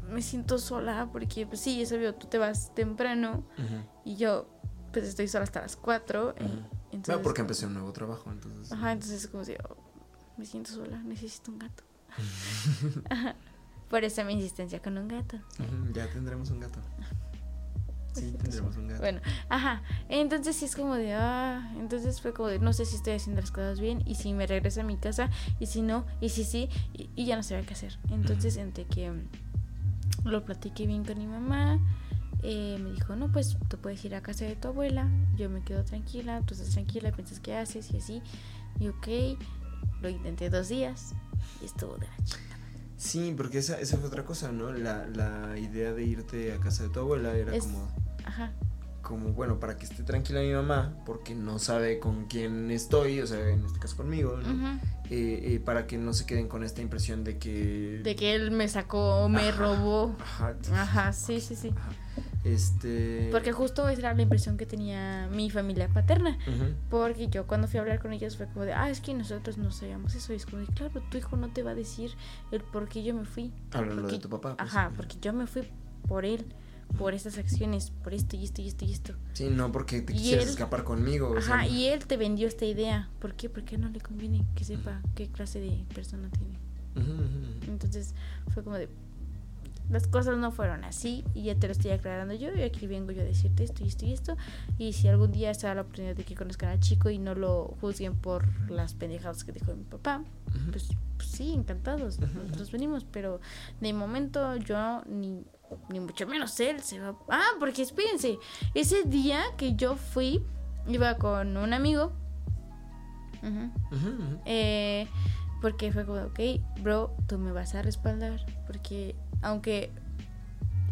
me siento sola porque, pues sí, es obvio, tú te vas temprano y yo, pues estoy sola hasta las 4. Ujú. entonces, Bueno, porque empecé un nuevo trabajo, entonces. Ajá, entonces como si oh, me siento sola, necesito un gato. Por eso mi insistencia con un gato. Ya tendremos un gato. Sí, tendremos un gato. Bueno, ajá. Entonces sí es como de, ah, entonces fue como de, no sé si estoy haciendo las cosas bien y si me regreso a mi casa y si no, y si sí, y, y ya no sabía qué hacer. Entonces entre que mm, lo platiqué bien con mi mamá, eh, me dijo, no, pues tú puedes ir a casa de tu abuela, yo me quedo tranquila, tú estás tranquila, piensas qué haces y así. Y ok, lo intenté dos días y estuvo de la chingada. Sí, porque esa, esa fue otra cosa, ¿no? La, la idea de irte a casa de tu abuela era Es- como, Ajá. como, bueno, para que esté tranquila mi mamá, porque no sabe con quién estoy, o sea, en este caso conmigo, ¿no? ujú. Eh, eh, para que no se queden con esta impresión de que... De que él me sacó, me Ajá. robó. Ajá. Ajá, sí, sí, sí. Ajá. Este... Porque justo esa era la impresión que tenía mi familia paterna. Porque yo cuando fui a hablar con ellos fue como de, ah, es que nosotros no sabíamos eso. Y es como de, claro, tu hijo no te va a decir el por qué yo me fui. Hablando Porque- de tu papá. pues. Ajá, porque yo me fui por él, por estas acciones, por esto y esto y esto y esto. Sí, no porque te Y quisieras él- escapar conmigo. o sea, Ajá, y él te vendió esta idea. ¿Por qué? Porque no le conviene que sepa qué clase de persona tiene. Entonces fue como de, las cosas no fueron así y ya te lo estoy aclarando yo y aquí vengo yo a decirte esto y esto y esto. Y si algún día se da la oportunidad de que conozcan al chico y no lo juzguen por las pendejadas que dijo mi papá, pues, pues sí, encantados, nosotros venimos, pero de momento yo ni, ni mucho menos él se va... Ah, porque espérense, ese día que yo fui, iba con un amigo. Eh, porque fue como, ok, bro, tú me vas a respaldar. Porque aunque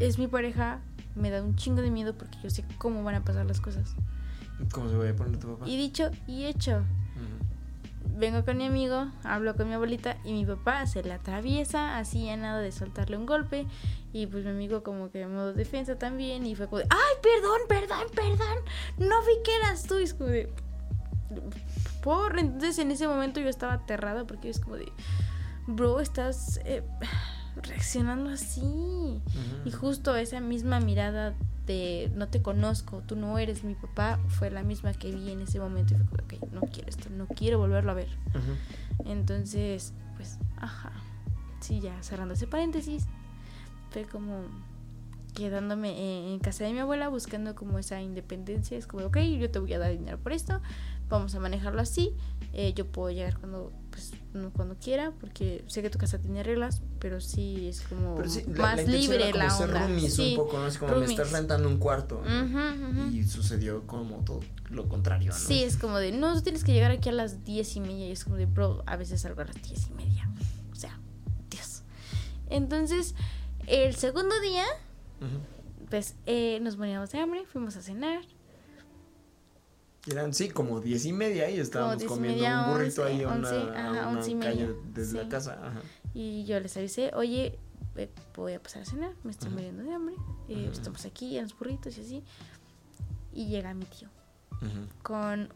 es mi pareja, me da un chingo de miedo porque yo sé cómo van a pasar las cosas. ¿Cómo se va a poner tu papá? Y dicho y hecho, vengo con mi amigo, hablo con mi abuelita y mi papá se la atraviesa, así a nada de soltarle un golpe. Y pues mi amigo como que en modo defensa también. Y fue como de, ay, perdón, perdón, perdón. No vi que eras tú. Y es como de, por. Entonces en ese momento yo estaba aterrada porque es como de, bro, estás eh, reaccionando así. Ujú. Y justo esa misma mirada de no te conozco, tú no eres mi papá, fue la misma que vi en ese momento. Y fue como, ok, no quiero esto, no quiero volverlo a ver. Entonces, pues, ajá. Sí, ya cerrando ese paréntesis, fue como quedándome en, en casa de mi abuela buscando como esa independencia. Es como, ok, yo te voy a dar dinero por esto, vamos a manejarlo así. Eh, yo puedo llegar cuando, pues, no cuando quiera, porque sé que tu casa tiene reglas, pero sí es como Pero sí, la, más la libre era la como ser onda. roomies sí. un poco, ¿no? Es como me estás rentando un cuarto. Y sucedió como todo lo contrario, ¿no? Sí, es como de, no, tú tienes que llegar aquí a las diez y media. Y es como de, bro, a veces salgo a las diez y media. O sea, Dios. Entonces, el segundo día, pues eh, nos moríamos de hambre, fuimos a cenar. Eran, sí, como diez y media y estábamos comiendo media, un burrito ahí a una, once, a ajá, una once calle media, desde la casa. Ajá. Y yo les avisé, oye, eh, voy a pasar a cenar, me estoy muriendo de hambre. eh. Estamos aquí en los burritos y así. Y llega mi tío con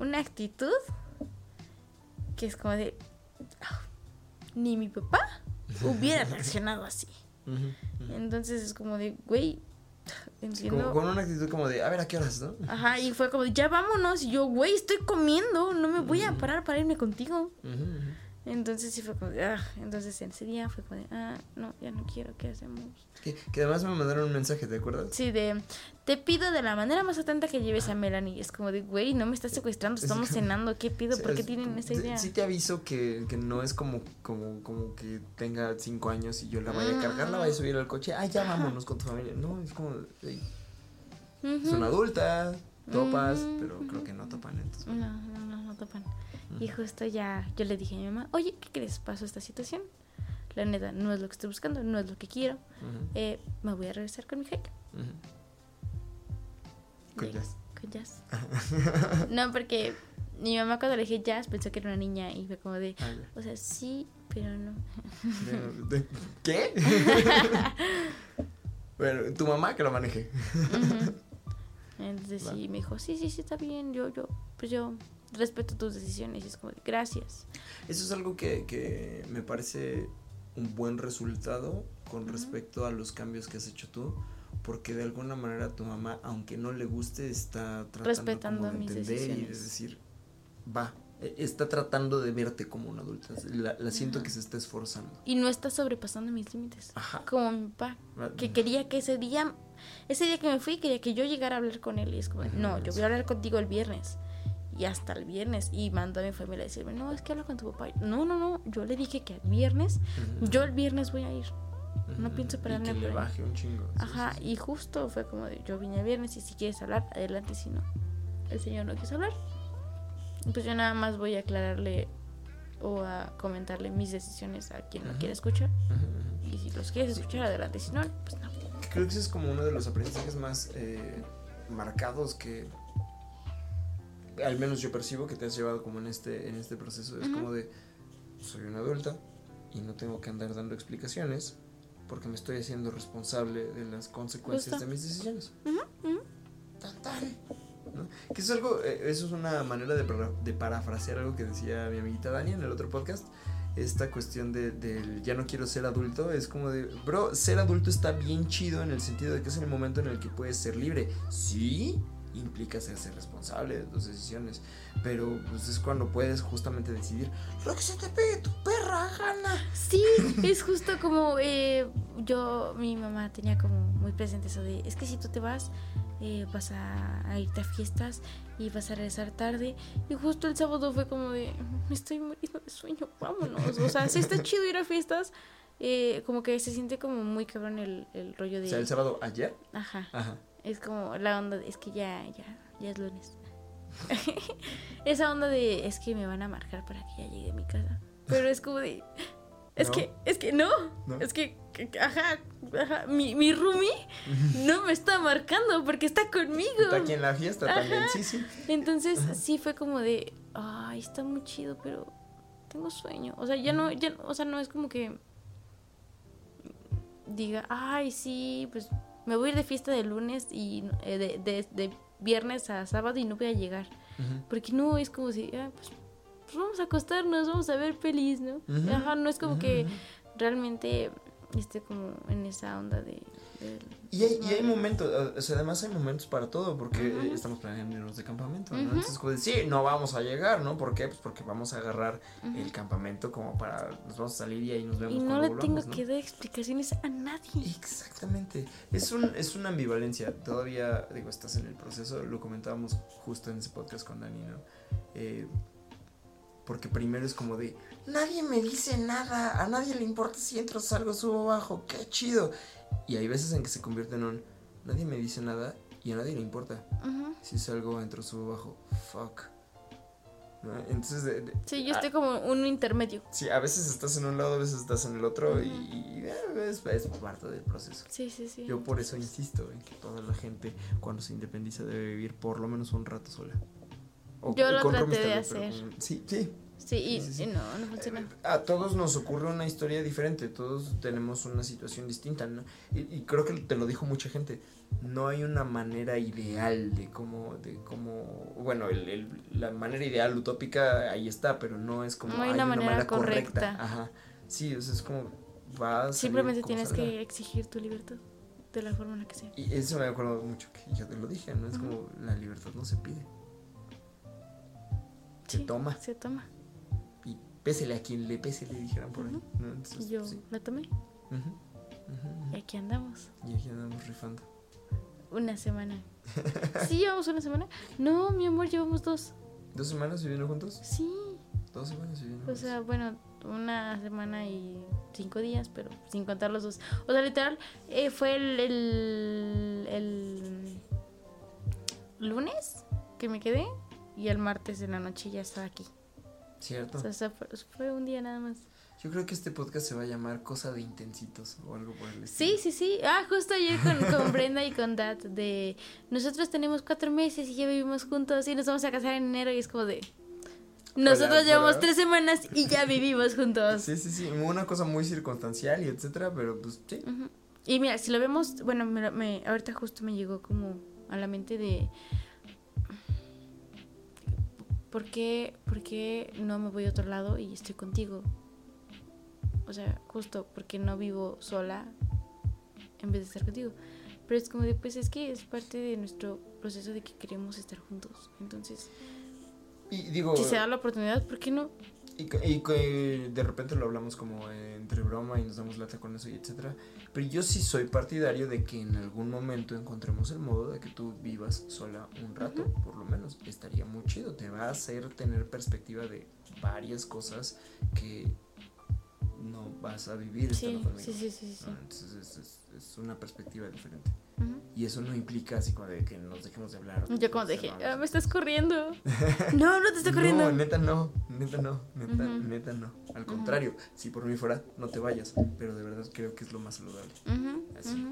una actitud que es como de, "Ah, ni mi papá hubiera reaccionado así. Entonces es como de, güey, entiendo. como, con una actitud como de, a ver, ¿a qué horas, no? Ajá, y fue como de, ya vámonos. Y yo, güey, estoy comiendo, no me voy a parar para irme contigo. Entonces sí fue como de, ah, entonces en ese día fue como de, ah, no, ya no quiero, ¿qué hacemos? Que, que además me mandaron un mensaje, ¿te acuerdas? Sí, de, te pido de la manera más atenta que lleves a Melanie. Es como de, güey, no me estás secuestrando, Es estamos como- cenando, ¿qué pido? Sí, ¿Por qué es tienen como- esa idea? Sí te aviso que, que no es como, como, como que tenga cinco años y yo la vaya a cargar, la vaya a subir al coche, ah, ya vámonos con tu familia. No, es como, ey, es Ujú. una adulta, topas, Ujú, pero creo que no topan entonces. No, no, no, no topan. Y justo ya yo le dije a mi mamá, oye, ¿qué crees? Pasó esta situación. La neta, no es lo que estoy buscando, no es lo que quiero. Eh, me voy a regresar con mi hike. ujú. Con Sí, jazz. Con jazz. no, porque mi mamá cuando le dije jazz pensó que era una niña y fue como de, Ah, o sea, sí, pero no. De- de- ¿Qué? bueno, tu mamá que lo maneje. Entonces Va. sí, me dijo, sí, sí, sí, está bien, yo, yo, pues yo respeto tus decisiones. Y es como gracias. Eso es algo que, que me parece un buen resultado con Ujú. respecto a los cambios que has hecho tú, porque de alguna manera tu mamá, aunque no le guste, está tratando Respetando como de mis entender y de decisiones. decir, va, eh, está tratando de verte como una adulta. La, la siento que se está esforzando. Y no está sobrepasando mis límites. Ajá. Como mi papá, que quería que ese día, ese día que me fui, quería que yo llegara a hablar con él. Y es como, no, yo voy a hablar contigo el viernes. Y hasta el viernes. Y mandó a mi familia a decirme, no, es que hablo con tu papá. No, no, no, yo le dije que el viernes, Ujú. yo el viernes voy a ir. no pienso pararme Y que le baje un chingo. Sí, Ajá, sí, sí. y justo fue como de, yo vine el viernes y si quieres hablar, adelante, si no, el señor no quiso hablar. Pues yo nada más voy a aclararle o a comentarle mis decisiones a quien lo Ujú. quiera escuchar. Y si los quieres escuchar, adelante, si no, pues no. Creo que ese es como uno de los aprendizajes más eh, marcados que al menos yo percibo que te has llevado como en este, en este proceso. Es Ujú. como de soy una adulta y no tengo que andar dando explicaciones porque me estoy haciendo responsable de las consecuencias Justo. de mis decisiones. Ujú, ujú. Tan, tan, ¿no? Que eso es algo, eh, eso es una manera de, para- de parafrasear algo que decía mi amiguita Dani en el otro podcast. Esta cuestión de, del ya no quiero ser adulto es como de, bro, ser adulto está bien chido en el sentido de que es el momento en el que puedes ser libre. Sí, implica ser, ser responsable de tus decisiones, pero pues es cuando puedes justamente decidir lo que se te pegue tu perra gana. Sí, es justo como eh, yo, mi mamá tenía como muy presente eso de, es que si tú te vas, eh, vas a, a irte a fiestas y vas a regresar tarde. Y justo el sábado fue como de, me estoy muriendo de sueño, vámonos. O sea, sí está chido ir a fiestas, eh, como que se siente como muy cabrón el, el rollo de... O sea, el sábado ayer. Ajá. Ajá. Es como la onda de, es que ya, ya, ya es lunes. Esa onda de, es que me van a marcar para que ya llegue a mi casa. Pero es como de, es No. que, es que no, No. es que, ajá, ajá, mi, mi roomie no me está marcando porque está conmigo. Está aquí en la fiesta también, sí, sí. Entonces sí fue como de, ay, está muy chido, pero tengo sueño. O sea, ya no, ya, o sea, no es como que diga, ay, sí, pues me voy a ir de fiesta de lunes y eh, de, de, de viernes a sábado y no voy a llegar. Porque no, es como si, ah, pues, pues vamos a acostarnos, vamos a ver pelis, ¿no? Ajá, no es como que realmente esté como en esa onda de... Y hay, y hay momentos, o sea, además hay momentos para todo, porque estamos planeando irnos de campamento. Entonces, de, sí, no vamos a llegar, ¿no? ¿Por qué? Pues porque vamos a agarrar el campamento como para, nos vamos a salir y ahí nos vemos Y no le tengo ¿no? que dar explicaciones a nadie. Exactamente. Es, un, es una ambivalencia. Todavía, digo, estás en el proceso. Lo comentábamos justo en ese podcast con Dani, ¿no? Eh, porque primero es como de, nadie me dice nada. A nadie le importa si entro, salgo, subo, bajo. Qué chido. Y hay veces en que se convierte en un, nadie me dice nada y a nadie le importa. Ujú. Si salgo, entro, subo, bajo. Fuck. ¿No? Entonces, de- de- Sí, yo a- estoy como un intermedio. sí, a veces estás en un lado, a veces estás en el otro y, Ujú. y, eh, es, es parte del proceso. Sí, sí, sí. Yo por eso insisto en que toda la gente cuando se independiza debe vivir por lo menos un rato sola. O- Yo lo traté de hacer. con- sí, sí. Sí, y, Sí, sí, sí. y no, no funciona. A todos nos ocurre una historia diferente, todos tenemos una situación distinta, ¿no? Y, y creo que te lo dijo mucha gente. No hay una manera ideal de cómo, de cómo, bueno, el- el- la manera ideal utópica ahí está, pero no es como No hay una manera correcta. Ajá. Sí, o sea, es como va a salir Simplemente como tienes salga. que exigir tu libertad de la forma en la que sea. Y eso me acuerdo mucho que yo te lo dije, ¿no? Es como la libertad no se pide, se Sí, toma. Se toma. Pésele a quien le pese, le dijeran por ahí. Ujú. ¿no? Entonces, Y yo sí. la tomé. Ujú, Y aquí andamos. Y aquí andamos rifando. Una semana. ¿Sí llevamos una semana? No, mi amor, llevamos dos. ¿Dos semanas viviendo juntos? Sí. Dos semanas viviendo O juntos. sea, bueno, una semana y cinco días, pero sin contar los dos. O sea, literal, eh, fue el, el, el lunes que me quedé y el martes en la noche ya estaba aquí. Cierto. O sea, fue, fue un día nada más. Yo creo que este podcast se va a llamar Cosa de Intensitos o algo por el Sí, estilo. sí, sí. Ah, justo ayer con, con Brenda y con Dad de nosotros tenemos cuatro meses y ya vivimos juntos y nos vamos a casar en enero y es como de nosotros Hola, llevamos hola. tres semanas y ya vivimos juntos. Sí, sí, sí. Una cosa muy circunstancial y etcétera, pero pues sí. Ujú. Y mira, si lo vemos, bueno, me, me- ahorita justo me llegó como a la mente de ¿por qué, ¿por qué no me voy a otro lado y estoy contigo? O sea, justo porque no vivo sola en vez de estar contigo. Pero es como de, pues es que es parte de nuestro proceso de que queremos estar juntos. Entonces, Y digo... Si se da la oportunidad, ¿por qué no? Y, de repente lo hablamos como entre broma y nos damos lata con eso y etcétera. Pero yo sí soy partidario de que en algún momento encontremos el modo de que tú vivas sola un rato, por lo menos. Estaría muy chido. Te va a hacer tener perspectiva de varias cosas que no vas a vivir Sí, estando conmigo. sí, sí. ¿no? Entonces es, es- una perspectiva diferente. Ujú. Y eso no implica así como de que nos dejemos de hablar. Yo como dije, cerrarnos. "Ah, me estás corriendo. no, no te estoy corriendo. No, neta no, neta no, neta, Ujú. neta no. Al contrario, si por mí fuera, no te vayas. Pero de verdad creo que es lo más saludable. Así.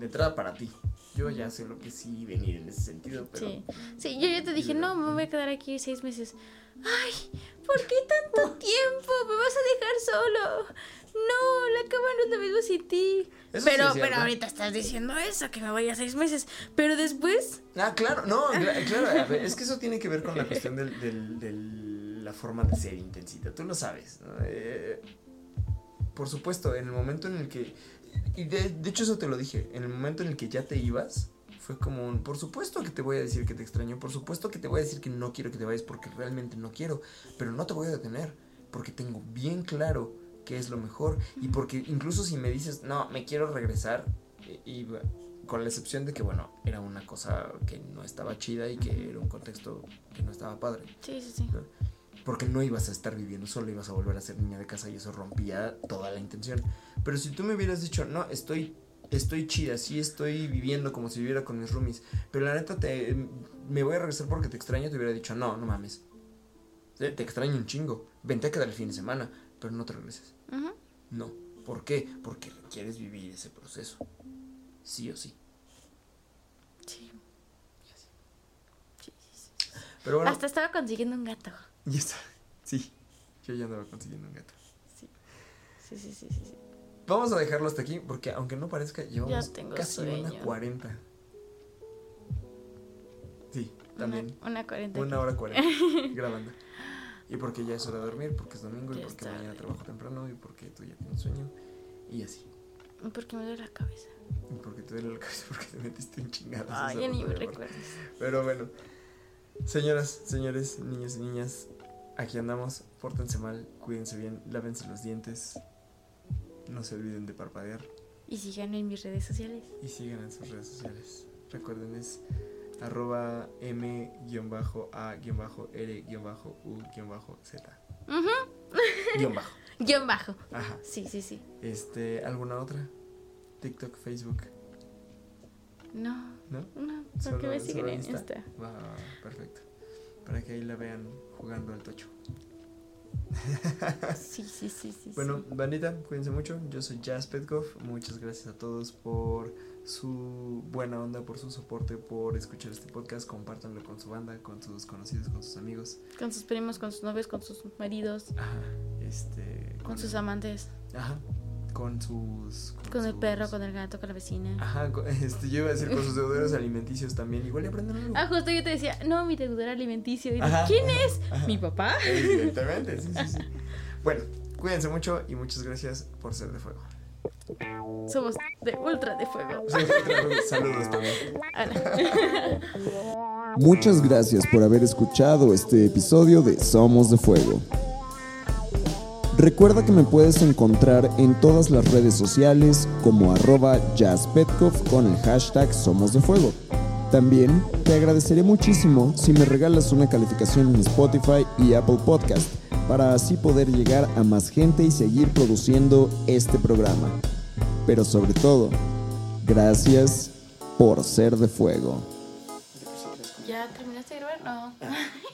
De entrada para ti. Yo ya sé lo que sí venir en ese sentido, pero. Sí. sí, yo ya te dije, no, me voy a quedar aquí seis meses. Ay, ¿por qué tanto tiempo? ¿Me vas a dejar solo? No, la cama no es lo mismo sin ti. Eso pero, pero ahorita estás diciendo eso, que me vaya seis meses. Pero después, Ah, claro, no, cla- claro, a ver, es que eso tiene que ver con la cuestión del- del- la forma de ser intensita, tú lo sabes. ¿no? Eh, por supuesto, en el momento en el que, y de, de hecho eso te lo dije, en el momento en el que ya te ibas, fue como un, por supuesto que te voy a decir que te extraño, por supuesto que te voy a decir que no quiero que te vayas porque realmente no quiero, pero no te voy a detener, porque tengo bien claro qué es lo mejor, y porque incluso si me dices, no, me quiero regresar, y, y con la excepción de que, bueno, era una cosa que no estaba chida y que era un contexto que no estaba padre. sí, sí, sí. Porque no ibas a estar viviendo solo, ibas a volver a ser niña de casa y eso rompía toda la intención. Pero si tú me hubieras dicho, no, estoy, estoy chida, sí estoy viviendo como si viviera con mis roomies, pero la neta te, me voy a regresar porque te extraño, te hubiera dicho, no, no mames. Te te extraño un chingo. Vente a quedar el fin de semana, pero no te regreses. No. ¿Por qué? Porque quieres vivir ese proceso. Sí o sí. Sí. Sí, sí, sí. Pero bueno. Hasta estaba consiguiendo un gato. Ya está. Sí, yo ya andaba consiguiendo un gato. Sí, sí, sí, sí. sí. Vamos a dejarlo hasta aquí porque aunque no parezca, llevamos tengo casi sueño. una 40. Sí, también. Una, una cuarenta. Una, hora 40 grabando. Y porque ya es hora de dormir, porque es domingo y porque mañana trabajo temprano y porque tú ya tienes sueño. Y así. Porque me duele la cabeza. Y porque te duele la cabeza porque te metiste en chingadas. Ay, ya ni me recuerdes. Pero bueno. Señoras, señores, niños y niñas, aquí andamos. Pórtense mal, cuídense bien, lávense los dientes. No se olviden de parpadear Y síganme en mis redes sociales. y sigan en sus redes sociales. Recuerden es arroba m-a-r-u-z. Guión bajo. Guión bajo. Ajá. Sí, sí, sí. Este, ¿alguna otra? TikTok, Facebook, No, ¿no? no, porque me siguen en Insta. Va, perfecto. Para que ahí la vean jugando al tocho. Sí, sí, sí, sí. Bueno, sí. bandita, cuídense mucho. Yo soy Jazz Petkov. Muchas gracias a todos por su buena onda, por su soporte, por escuchar este podcast. Compártanlo con su banda, con sus conocidos, con sus amigos. Con sus primos, con sus novios, con sus maridos, Ajá. Este. con sus amantes, Ajá. Con sus. con el sus- perro, con el gato, con la vecina. Ajá, con- este, yo iba a decir con sus deudores alimenticios también. Igual y aprenden algo. Ah, justo yo te decía, no, mi deudor alimenticio. Y Ajá, ¿quién ajá, es? ajá. ¿Mi papá? Evidentemente, sí, sí, sí. Bueno, cuídense mucho y muchas gracias por ser de fuego. Somos de ultra de fuego. Saludos también. Muchas gracias por haber escuchado este episodio de Somos de Fuego. Recuerda que me puedes encontrar en todas las redes sociales como arroba jazzpetkov con el hashtag Somos de Fuego. También te agradeceré muchísimo si me regalas una calificación en Spotify y Apple Podcast para así poder llegar a más gente y seguir produciendo este programa. Pero sobre todo, gracias por ser de fuego. ¿Ya terminaste de grabar? No.